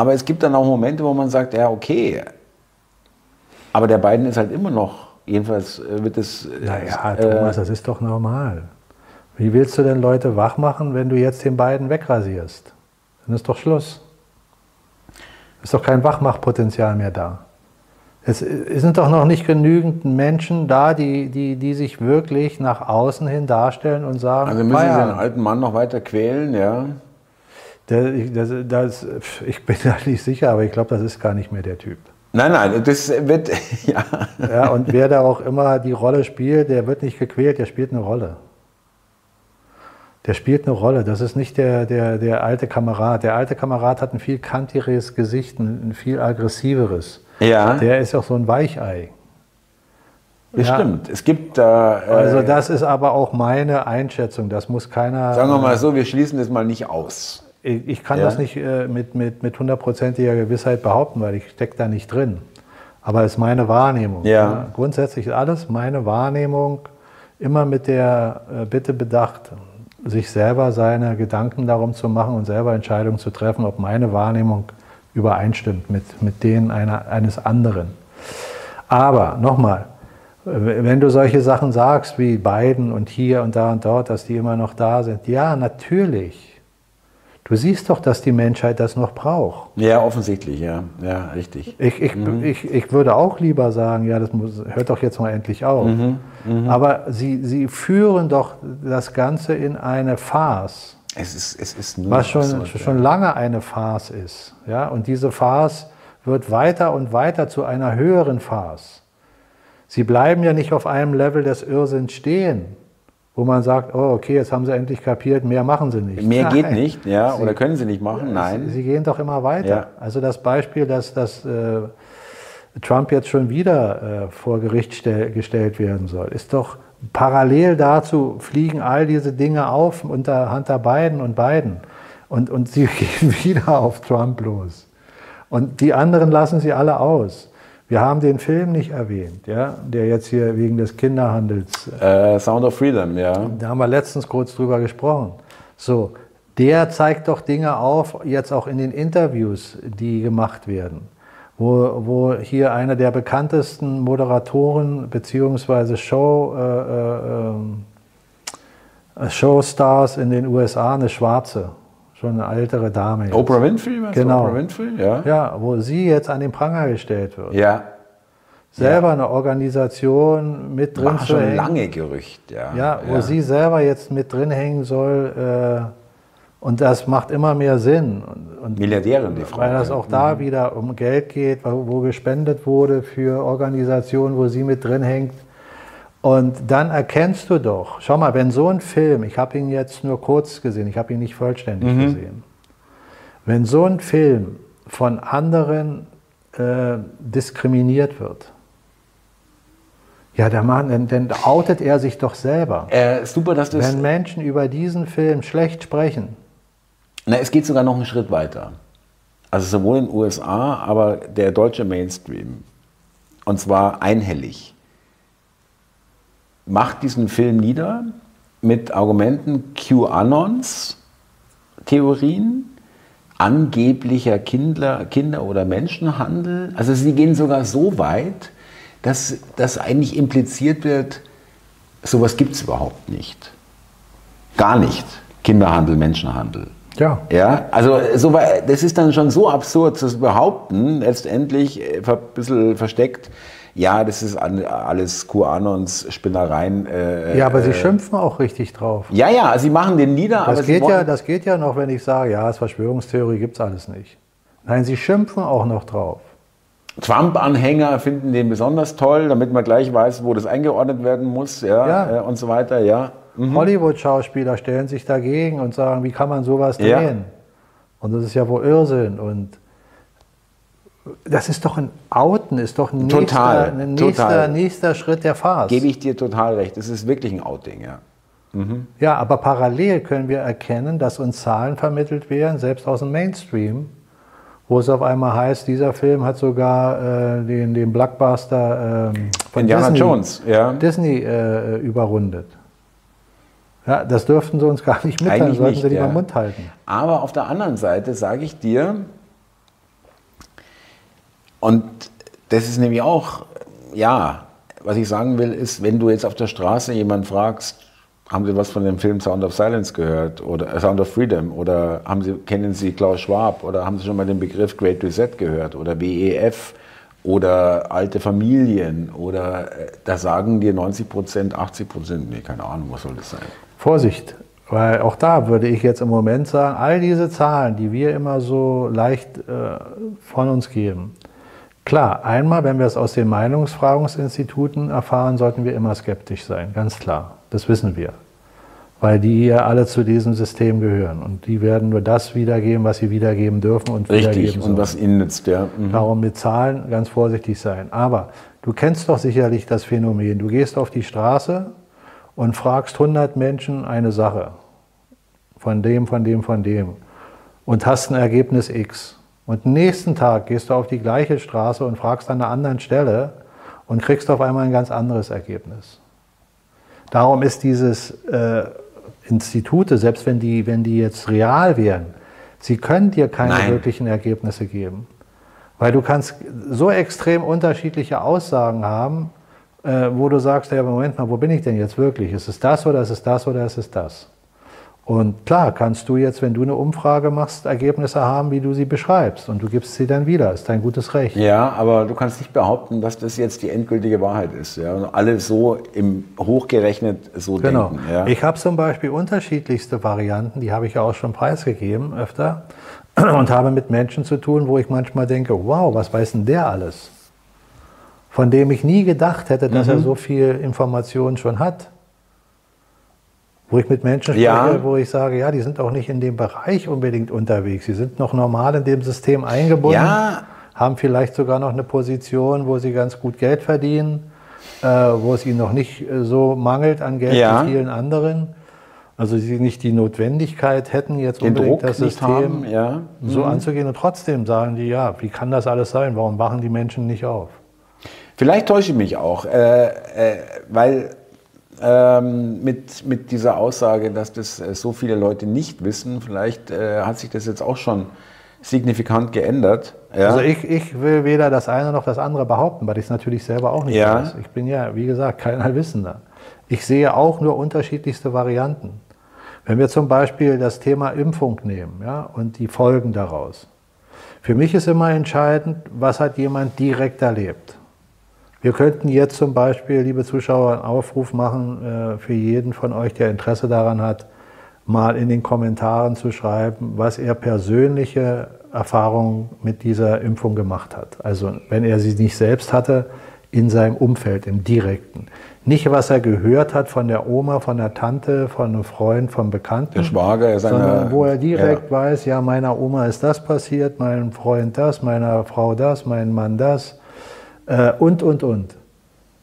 Aber es gibt dann auch Momente, wo man sagt, ja, okay. Aber der beiden ist halt immer noch, jedenfalls äh, wird es. Naja, äh, Thomas, das ist doch normal. Wie willst du denn Leute wach machen, wenn du jetzt den beiden wegrasierst? Dann ist doch Schluss. Ist doch kein Wachmachpotenzial mehr da. Es sind doch noch nicht genügend Menschen da, die, die, die sich wirklich nach außen hin darstellen und sagen. Also müssen Sie den alten Mann noch weiter quälen, ja? Das, das, ich bin da nicht sicher, aber ich glaube, das ist gar nicht mehr der Typ. Nein, nein, das wird, ja. ja. Und wer da auch immer die Rolle spielt, der wird nicht gequält, der spielt eine Rolle der spielt eine Rolle. Das ist nicht der, der, der alte Kamerad. Der alte Kamerad hat ein viel kantigeres Gesicht, ein, viel aggressiveres. Ja. Der ist auch so ein Weichei. Das ja. stimmt. Es gibt da. Äh, also, das ist aber auch meine Einschätzung. Das muss keiner. Sagen wir mal so, wir schließen das mal nicht aus. Ich, kann ja. das nicht äh, mit, mit, mit hundertprozentiger Gewissheit behaupten, weil ich stecke da nicht drin. Aber es ist meine Wahrnehmung. Ja. ja. Grundsätzlich ist alles meine Wahrnehmung, immer mit der äh, Bitte bedacht, sich selber seine Gedanken darum zu machen und selber Entscheidungen zu treffen, ob meine Wahrnehmung übereinstimmt mit, mit denen einer, eines anderen. Aber nochmal, wenn du solche Sachen sagst wie Biden und hier und da und dort, dass die immer noch da sind, ja, natürlich. Du siehst doch, dass die Menschheit das noch braucht. Ja, offensichtlich, ja, ja, richtig. Ich, ich, mhm. ich, ich würde auch lieber sagen, ja, das muss, hört doch jetzt mal endlich auf. Mhm. Mhm. Aber sie, sie führen doch das Ganze in eine Farce. Es ist, es ist nur was schon, absurd, schon ja. lange eine Farce ist. Ja? Und diese Farce wird weiter und weiter zu einer höheren Farce. Sie bleiben ja nicht auf einem Level des Irrsinns stehen, wo man sagt, oh, okay, jetzt haben sie endlich kapiert, mehr machen sie nicht. Mehr Nein. geht nicht, ja, sie, oder können sie nicht machen, Nein. Sie, sie gehen doch immer weiter. Ja. Also das Beispiel, dass, dass äh, Trump jetzt schon wieder äh, vor Gericht stell, gestellt werden soll, ist doch parallel dazu fliegen all diese Dinge auf unter Hunter Biden und Biden. Und, und sie gehen wieder auf Trump los. Und die anderen lassen sie alle aus. Wir haben den Film nicht erwähnt, ja, der jetzt hier wegen des Kinderhandels. Äh, Sound of Freedom, ja. Da haben wir letztens kurz drüber gesprochen. So, der zeigt doch Dinge auf, jetzt auch in den Interviews, die gemacht werden. Wo, wo hier einer der bekanntesten Moderatoren bzw. Show, äh, äh, äh, Showstars in den USA, eine Schwarze, schon eine ältere Dame. Jetzt. Oprah Winfrey? Genau. Oprah Winfrey? Ja. ja, wo sie jetzt an den Pranger gestellt wird. Ja. Selber ja. eine Organisation mit drin War schon hängen. lange Gerücht, ja. Ja, wo ja. sie selber jetzt mit drin hängen soll. Äh, und das macht immer mehr Sinn. Und, und Milliardärin, die Frau. Weil das auch da mhm. wieder um Geld geht, wo, wo gespendet wurde für Organisationen, wo sie mit drin hängt. Und dann erkennst du doch, schau mal, wenn so ein Film, ich habe ihn jetzt nur kurz gesehen, ich habe ihn nicht vollständig mhm. gesehen, wenn so ein Film von anderen äh, diskriminiert wird, ja, der Mann, dann, dann outet er sich doch selber. Äh, super, dass du Wenn Menschen über diesen Film schlecht sprechen. Na, es geht sogar noch einen Schritt weiter. Also sowohl in den USA, aber der deutsche Mainstream. Und zwar einhellig macht diesen Film nieder mit Argumenten QAnons, Theorien, angeblicher Kinder, Kinder- oder Menschenhandel. Also sie gehen sogar so weit, dass, dass eigentlich impliziert wird, sowas gibt es überhaupt nicht. Gar nicht. Kinderhandel, Menschenhandel. Ja. ja. Also so, das ist dann schon so absurd zu behaupten, letztendlich ein bisschen versteckt, ja, das ist alles QAnons Spinnereien. Äh, ja, aber Sie äh, schimpfen auch richtig drauf. Ja, ja, Sie machen den nieder. Das, geht, ja, das geht ja noch, wenn ich sage, ja, das Verschwörungstheorie gibt es alles nicht. Nein, Sie schimpfen auch noch drauf. Trump-Anhänger finden den besonders toll, damit man gleich weiß, wo das eingeordnet werden muss ja, ja. Äh, und so weiter. Ja. Mhm. Hollywood-Schauspieler stellen sich dagegen und sagen, wie kann man sowas drehen? Ja. Und das ist ja wohl Irrsinn. Und das ist doch ein Outen, ist doch ein total, nächster, ein nächster, total. nächster Schritt der Farce. Gebe ich dir total recht. Es ist wirklich ein Outing, ja. Mhm. Ja, aber parallel können wir erkennen, dass uns Zahlen vermittelt werden, selbst aus dem Mainstream, wo es auf einmal heißt, dieser Film hat sogar äh, den, den Blockbuster äh, von Indiana Disney, Jones, ja. Disney äh, überrundet. Ja, das dürften sie uns gar nicht mitteilen, Eigentlich sollten nicht, sie lieber ja. Mund halten. Aber auf der anderen Seite sage ich dir, und das ist nämlich auch, ja, was ich sagen will, ist, wenn du jetzt auf der Straße jemanden fragst, haben Sie was von dem Film Sound of Silence gehört oder äh, Sound of Freedom oder haben Sie, kennen Sie Klaus Schwab oder haben Sie schon mal den Begriff Great Reset gehört oder WEF oder alte Familien oder äh, da sagen dir 90 Prozent, 80 Prozent, nee, keine Ahnung, was soll das sein? Vorsicht, weil auch da würde ich jetzt im Moment sagen, all diese Zahlen, die wir immer so leicht äh, von uns geben, Klar, einmal, wenn wir es aus den Meinungsfragungsinstituten erfahren, sollten wir immer skeptisch sein, ganz klar. Das wissen wir. Weil die ja alle zu diesem System gehören. Und die werden nur das wiedergeben, was sie wiedergeben dürfen und Richtig, wiedergeben sollen. und was ihnen nützt, ja. Mhm. Darum mit Zahlen ganz vorsichtig sein. Aber du kennst doch sicherlich das Phänomen. Du gehst auf die Straße und fragst 100 Menschen eine Sache. Von dem, von dem, von dem. Und hast ein Ergebnis X. Und nächsten Tag gehst du auf die gleiche Straße und fragst an einer anderen Stelle und kriegst auf einmal ein ganz anderes Ergebnis. Darum ist dieses äh, Institute, selbst wenn die, wenn die jetzt real wären, sie können dir keine Nein. wirklichen Ergebnisse geben. Weil du kannst so extrem unterschiedliche Aussagen haben, äh, wo du sagst, ja, Moment mal, wo bin ich denn jetzt wirklich? Ist es das oder ist es das oder ist es das? Und klar, kannst du jetzt, wenn du eine Umfrage machst, Ergebnisse haben, wie du sie beschreibst und du gibst sie dann wieder. Ist dein gutes Recht. Ja, aber du kannst nicht behaupten, dass das jetzt die endgültige Wahrheit ist. Ja? Und alle so im hochgerechnet so genau. denken. Ja? Ich habe zum Beispiel unterschiedlichste Varianten, die habe ich ja auch schon preisgegeben öfter und habe mit Menschen zu tun, wo ich manchmal denke, wow, was weiß denn der alles? Von dem ich nie gedacht hätte, dass mhm. er so viel Information schon hat wo ich mit Menschen spreche, ja. wo ich sage, ja, die sind auch nicht in dem Bereich unbedingt unterwegs. Sie sind noch normal in dem System eingebunden, ja. haben vielleicht sogar noch eine Position, wo sie ganz gut Geld verdienen, äh, wo es ihnen noch nicht äh, so mangelt an Geld ja. wie vielen anderen. Also sie nicht die Notwendigkeit hätten, jetzt Den unbedingt Druck das System haben, so mhm. anzugehen. Und trotzdem sagen die, ja, wie kann das alles sein? Warum wachen die Menschen nicht auf? Vielleicht täusche ich mich auch, äh, äh, weil ähm, mit, mit dieser Aussage, dass das äh, so viele Leute nicht wissen. Vielleicht äh, hat sich das jetzt auch schon signifikant geändert. Ja. Also ich, ich will weder das eine noch das andere behaupten, weil ich es natürlich selber auch nicht ja. weiß. Ich bin ja, wie gesagt, kein Allwissender. Ich sehe auch nur unterschiedlichste Varianten. Wenn wir zum Beispiel das Thema Impfung nehmen ja, und die Folgen daraus. Für mich ist immer entscheidend, was hat jemand direkt erlebt. Wir könnten jetzt zum Beispiel, liebe Zuschauer, einen Aufruf machen äh, für jeden von euch, der Interesse daran hat, mal in den Kommentaren zu schreiben, was er persönliche Erfahrungen mit dieser Impfung gemacht hat. Also wenn er sie nicht selbst hatte, in seinem Umfeld, im direkten. Nicht, was er gehört hat von der Oma, von der Tante, von einem Freund, vom Bekannten. Der Schwager ist Sondern wo er direkt ja. weiß, ja, meiner Oma ist das passiert, meinem Freund das, meiner Frau das, meinem Mann das äh, und, und, und.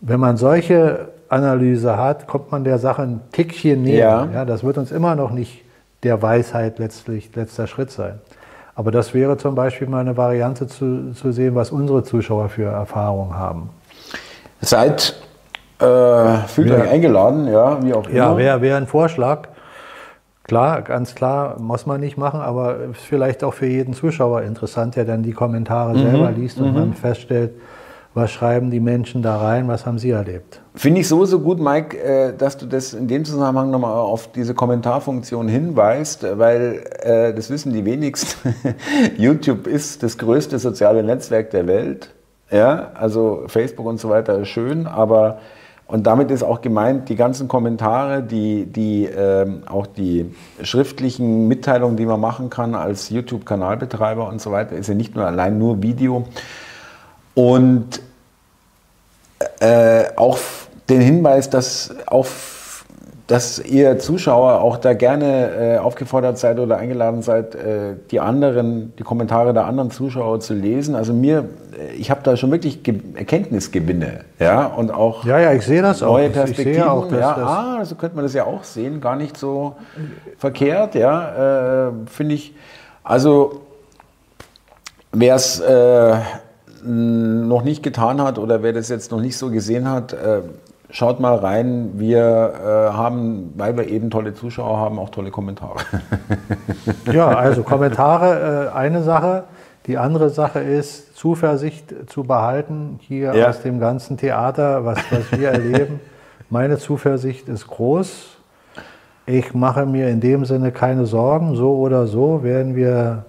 Wenn man solche Analyse hat, kommt man der Sache ein Tickchen näher. Ja. ja. das wird uns immer noch nicht der Weisheit letztlich letzter Schritt sein. Aber das wäre zum Beispiel mal eine Variante zu, zu sehen, was unsere Zuschauer für Erfahrungen haben. Seid äh, fühlt euch eingeladen, ja, wie auch immer. Ja, wäre wär ein Vorschlag. Klar, ganz klar, muss man nicht machen, aber ist vielleicht auch für jeden Zuschauer interessant, der dann die Kommentare mhm. selber liest und mhm. man feststellt, was schreiben die Menschen da rein? Was haben sie erlebt? Finde ich sowieso gut, Mike, äh, dass du das in dem Zusammenhang nochmal auf diese Kommentarfunktion hinweist, weil äh, das wissen die wenigsten. YouTube ist das größte soziale Netzwerk der Welt. Ja, also Facebook und so weiter ist schön, aber und damit ist auch gemeint, die ganzen Kommentare, die, die ähm, auch die schriftlichen Mitteilungen, die man machen kann als YouTube-Kanalbetreiber und so weiter, ist ja nicht nur allein nur Video. Und äh, auch den Hinweis, dass, auf, dass ihr Zuschauer auch da gerne äh, aufgefordert seid oder eingeladen seid, äh, die anderen, die Kommentare der anderen Zuschauer zu lesen. Also mir, äh, ich habe da schon wirklich Ge Erkenntnisgewinne, ja, und auch ja, ja, ich sehe das neue auch. Perspektiven. Ich auch, dass ja, das ah, so also könnte man das ja auch sehen, gar nicht so verkehrt, ja, äh, finde ich. Also wer es äh, noch nicht getan hat oder wer das jetzt noch nicht so gesehen hat, äh, Schaut mal rein. Wir äh, haben, weil wir eben tolle Zuschauer haben, auch tolle Kommentare. ja, also Kommentare, äh, eine Sache. Die andere Sache ist, Zuversicht zu behalten hier ja. aus dem ganzen Theater, was, was wir erleben. Meine Zuversicht ist groß. Ich mache mir in dem Sinne keine Sorgen. So oder so werden wir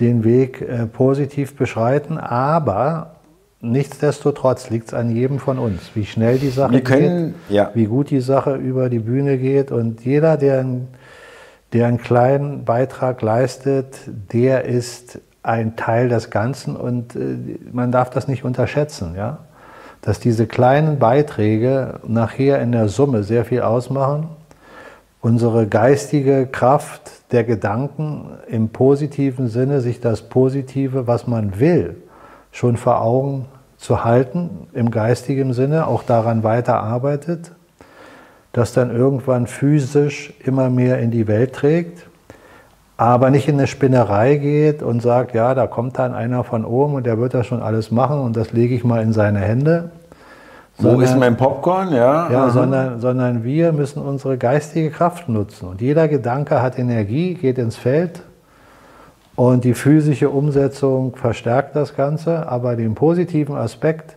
den Weg äh, positiv beschreiten. Aber nichtsdestotrotz liegt es an jedem von uns, wie schnell die Sache können, geht, ja. wie gut die Sache über die Bühne geht. Und jeder, der, der einen kleinen Beitrag leistet, der ist ein Teil des Ganzen und äh, man darf das nicht unterschätzen, ja? dass diese kleinen Beiträge nachher in der Summe sehr viel ausmachen. Unsere geistige Kraft der Gedanken im positiven Sinne, sich das Positive, was man will, schon vor Augen zu halten, im geistigen Sinne, auch daran weiterarbeitet, das dann irgendwann physisch immer mehr in die Welt trägt aber nicht in eine Spinnerei geht und sagt, ja, da kommt dann einer von oben und der wird das schon alles machen und das lege ich mal in seine Hände. Wo ist mein Popcorn? Ja, ja sondern, sondern wir müssen unsere geistige Kraft nutzen. Und jeder Gedanke hat Energie, geht ins Feld und die physische Umsetzung verstärkt das Ganze. Aber den positiven Aspekt,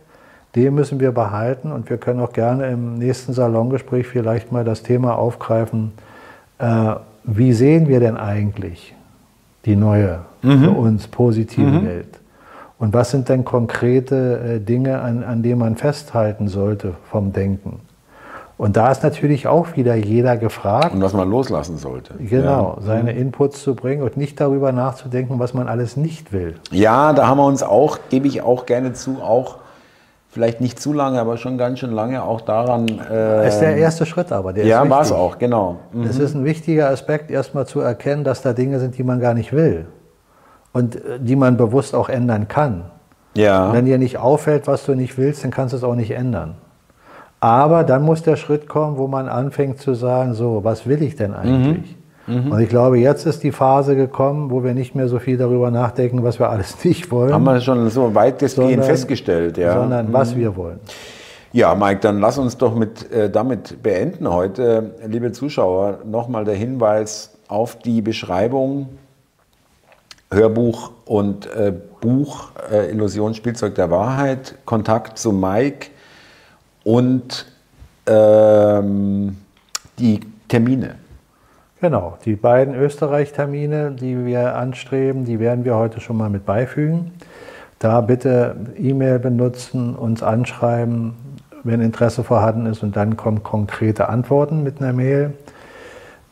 den müssen wir behalten und wir können auch gerne im nächsten Salongespräch vielleicht mal das Thema aufgreifen. Äh, wie sehen wir denn eigentlich die neue, mhm. für uns positive mhm. Welt? Und was sind denn konkrete äh, Dinge, an, an denen man festhalten sollte vom Denken? Und da ist natürlich auch wieder jeder gefragt. Und was man loslassen sollte. Genau, ja. seine. Inputs zu bringen und nicht darüber nachzudenken, was man alles nicht will. Ja, da haben wir uns auch, gebe ich auch gerne zu, auch vielleicht nicht zu lange, aber schon ganz schön lange auch daran. Äh, ist der erste Schritt aber. Der ja, war es auch, genau. Mhm. Es ist ein wichtiger Aspekt, erstmal zu erkennen, dass da Dinge sind, die man gar nicht will und äh, die man bewusst auch ändern kann. Ja. Wenn dir nicht auffällt, was du nicht willst, dann kannst du es auch nicht ändern. Aber dann muss der Schritt kommen, wo man anfängt zu sagen, so, was will ich denn eigentlich? Mhm. Mhm. Und ich glaube, jetzt ist die Phase gekommen, wo wir nicht mehr so viel darüber nachdenken, was wir alles nicht wollen. Haben wir schon so weitestgehend sondern, festgestellt, ja. Sondern mhm. was wir wollen. Ja, Mike, dann lass uns doch mit, äh, damit beenden heute. Liebe Zuschauer, nochmal der Hinweis auf die Beschreibung Hörbuch und äh, Buch äh, Illusion Spielzeug der Wahrheit, Kontakt zu Mike und ähm, die Termine. Genau, die beiden Österreich-Termine, die wir anstreben, die werden wir heute schon mal mit beifügen. Da bitte E-Mail benutzen, uns anschreiben, wenn Interesse vorhanden ist und dann kommen konkrete Antworten mit einer Mail.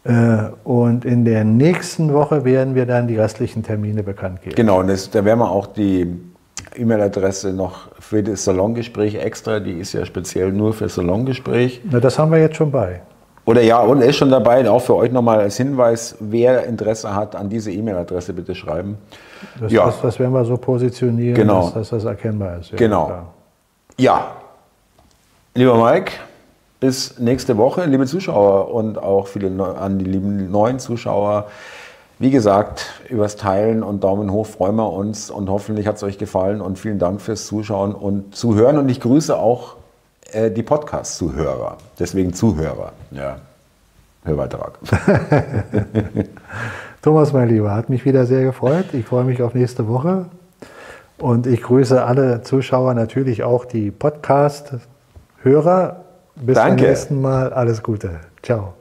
Äh, und in der nächsten Woche werden wir dann die restlichen Termine bekannt geben. Genau, und das, da werden wir auch die E-Mail-Adresse noch für das Salongespräch extra, die ist ja speziell nur für Salongespräch. Na, das haben wir jetzt schon bei. Oder ja, und ist schon dabei, auch für euch nochmal als Hinweis, wer Interesse hat, an diese E-Mail-Adresse bitte schreiben. Das, ja. das, das werden wir so positionieren, genau. dass, dass, das erkennbar ist. Ja, genau. Klar. Ja. Lieber Mike, bis nächste Woche, liebe Zuschauer und auch viele an die lieben neuen Zuschauer. Wie gesagt, übers Teilen und Daumen hoch freuen wir uns und hoffentlich hat es euch gefallen und vielen Dank fürs Zuschauen und Zuhören und ich grüße auch äh, die Podcast-Zuhörer. Deswegen Zuhörer. Ja. Hörbeitrag. Thomas, mein Lieber, hat mich wieder sehr gefreut. Ich freue mich auf nächste Woche. Und ich grüße alle Zuschauer, natürlich auch die Podcast-Hörer. Bis Danke. zum nächsten Mal. Alles Gute. Ciao.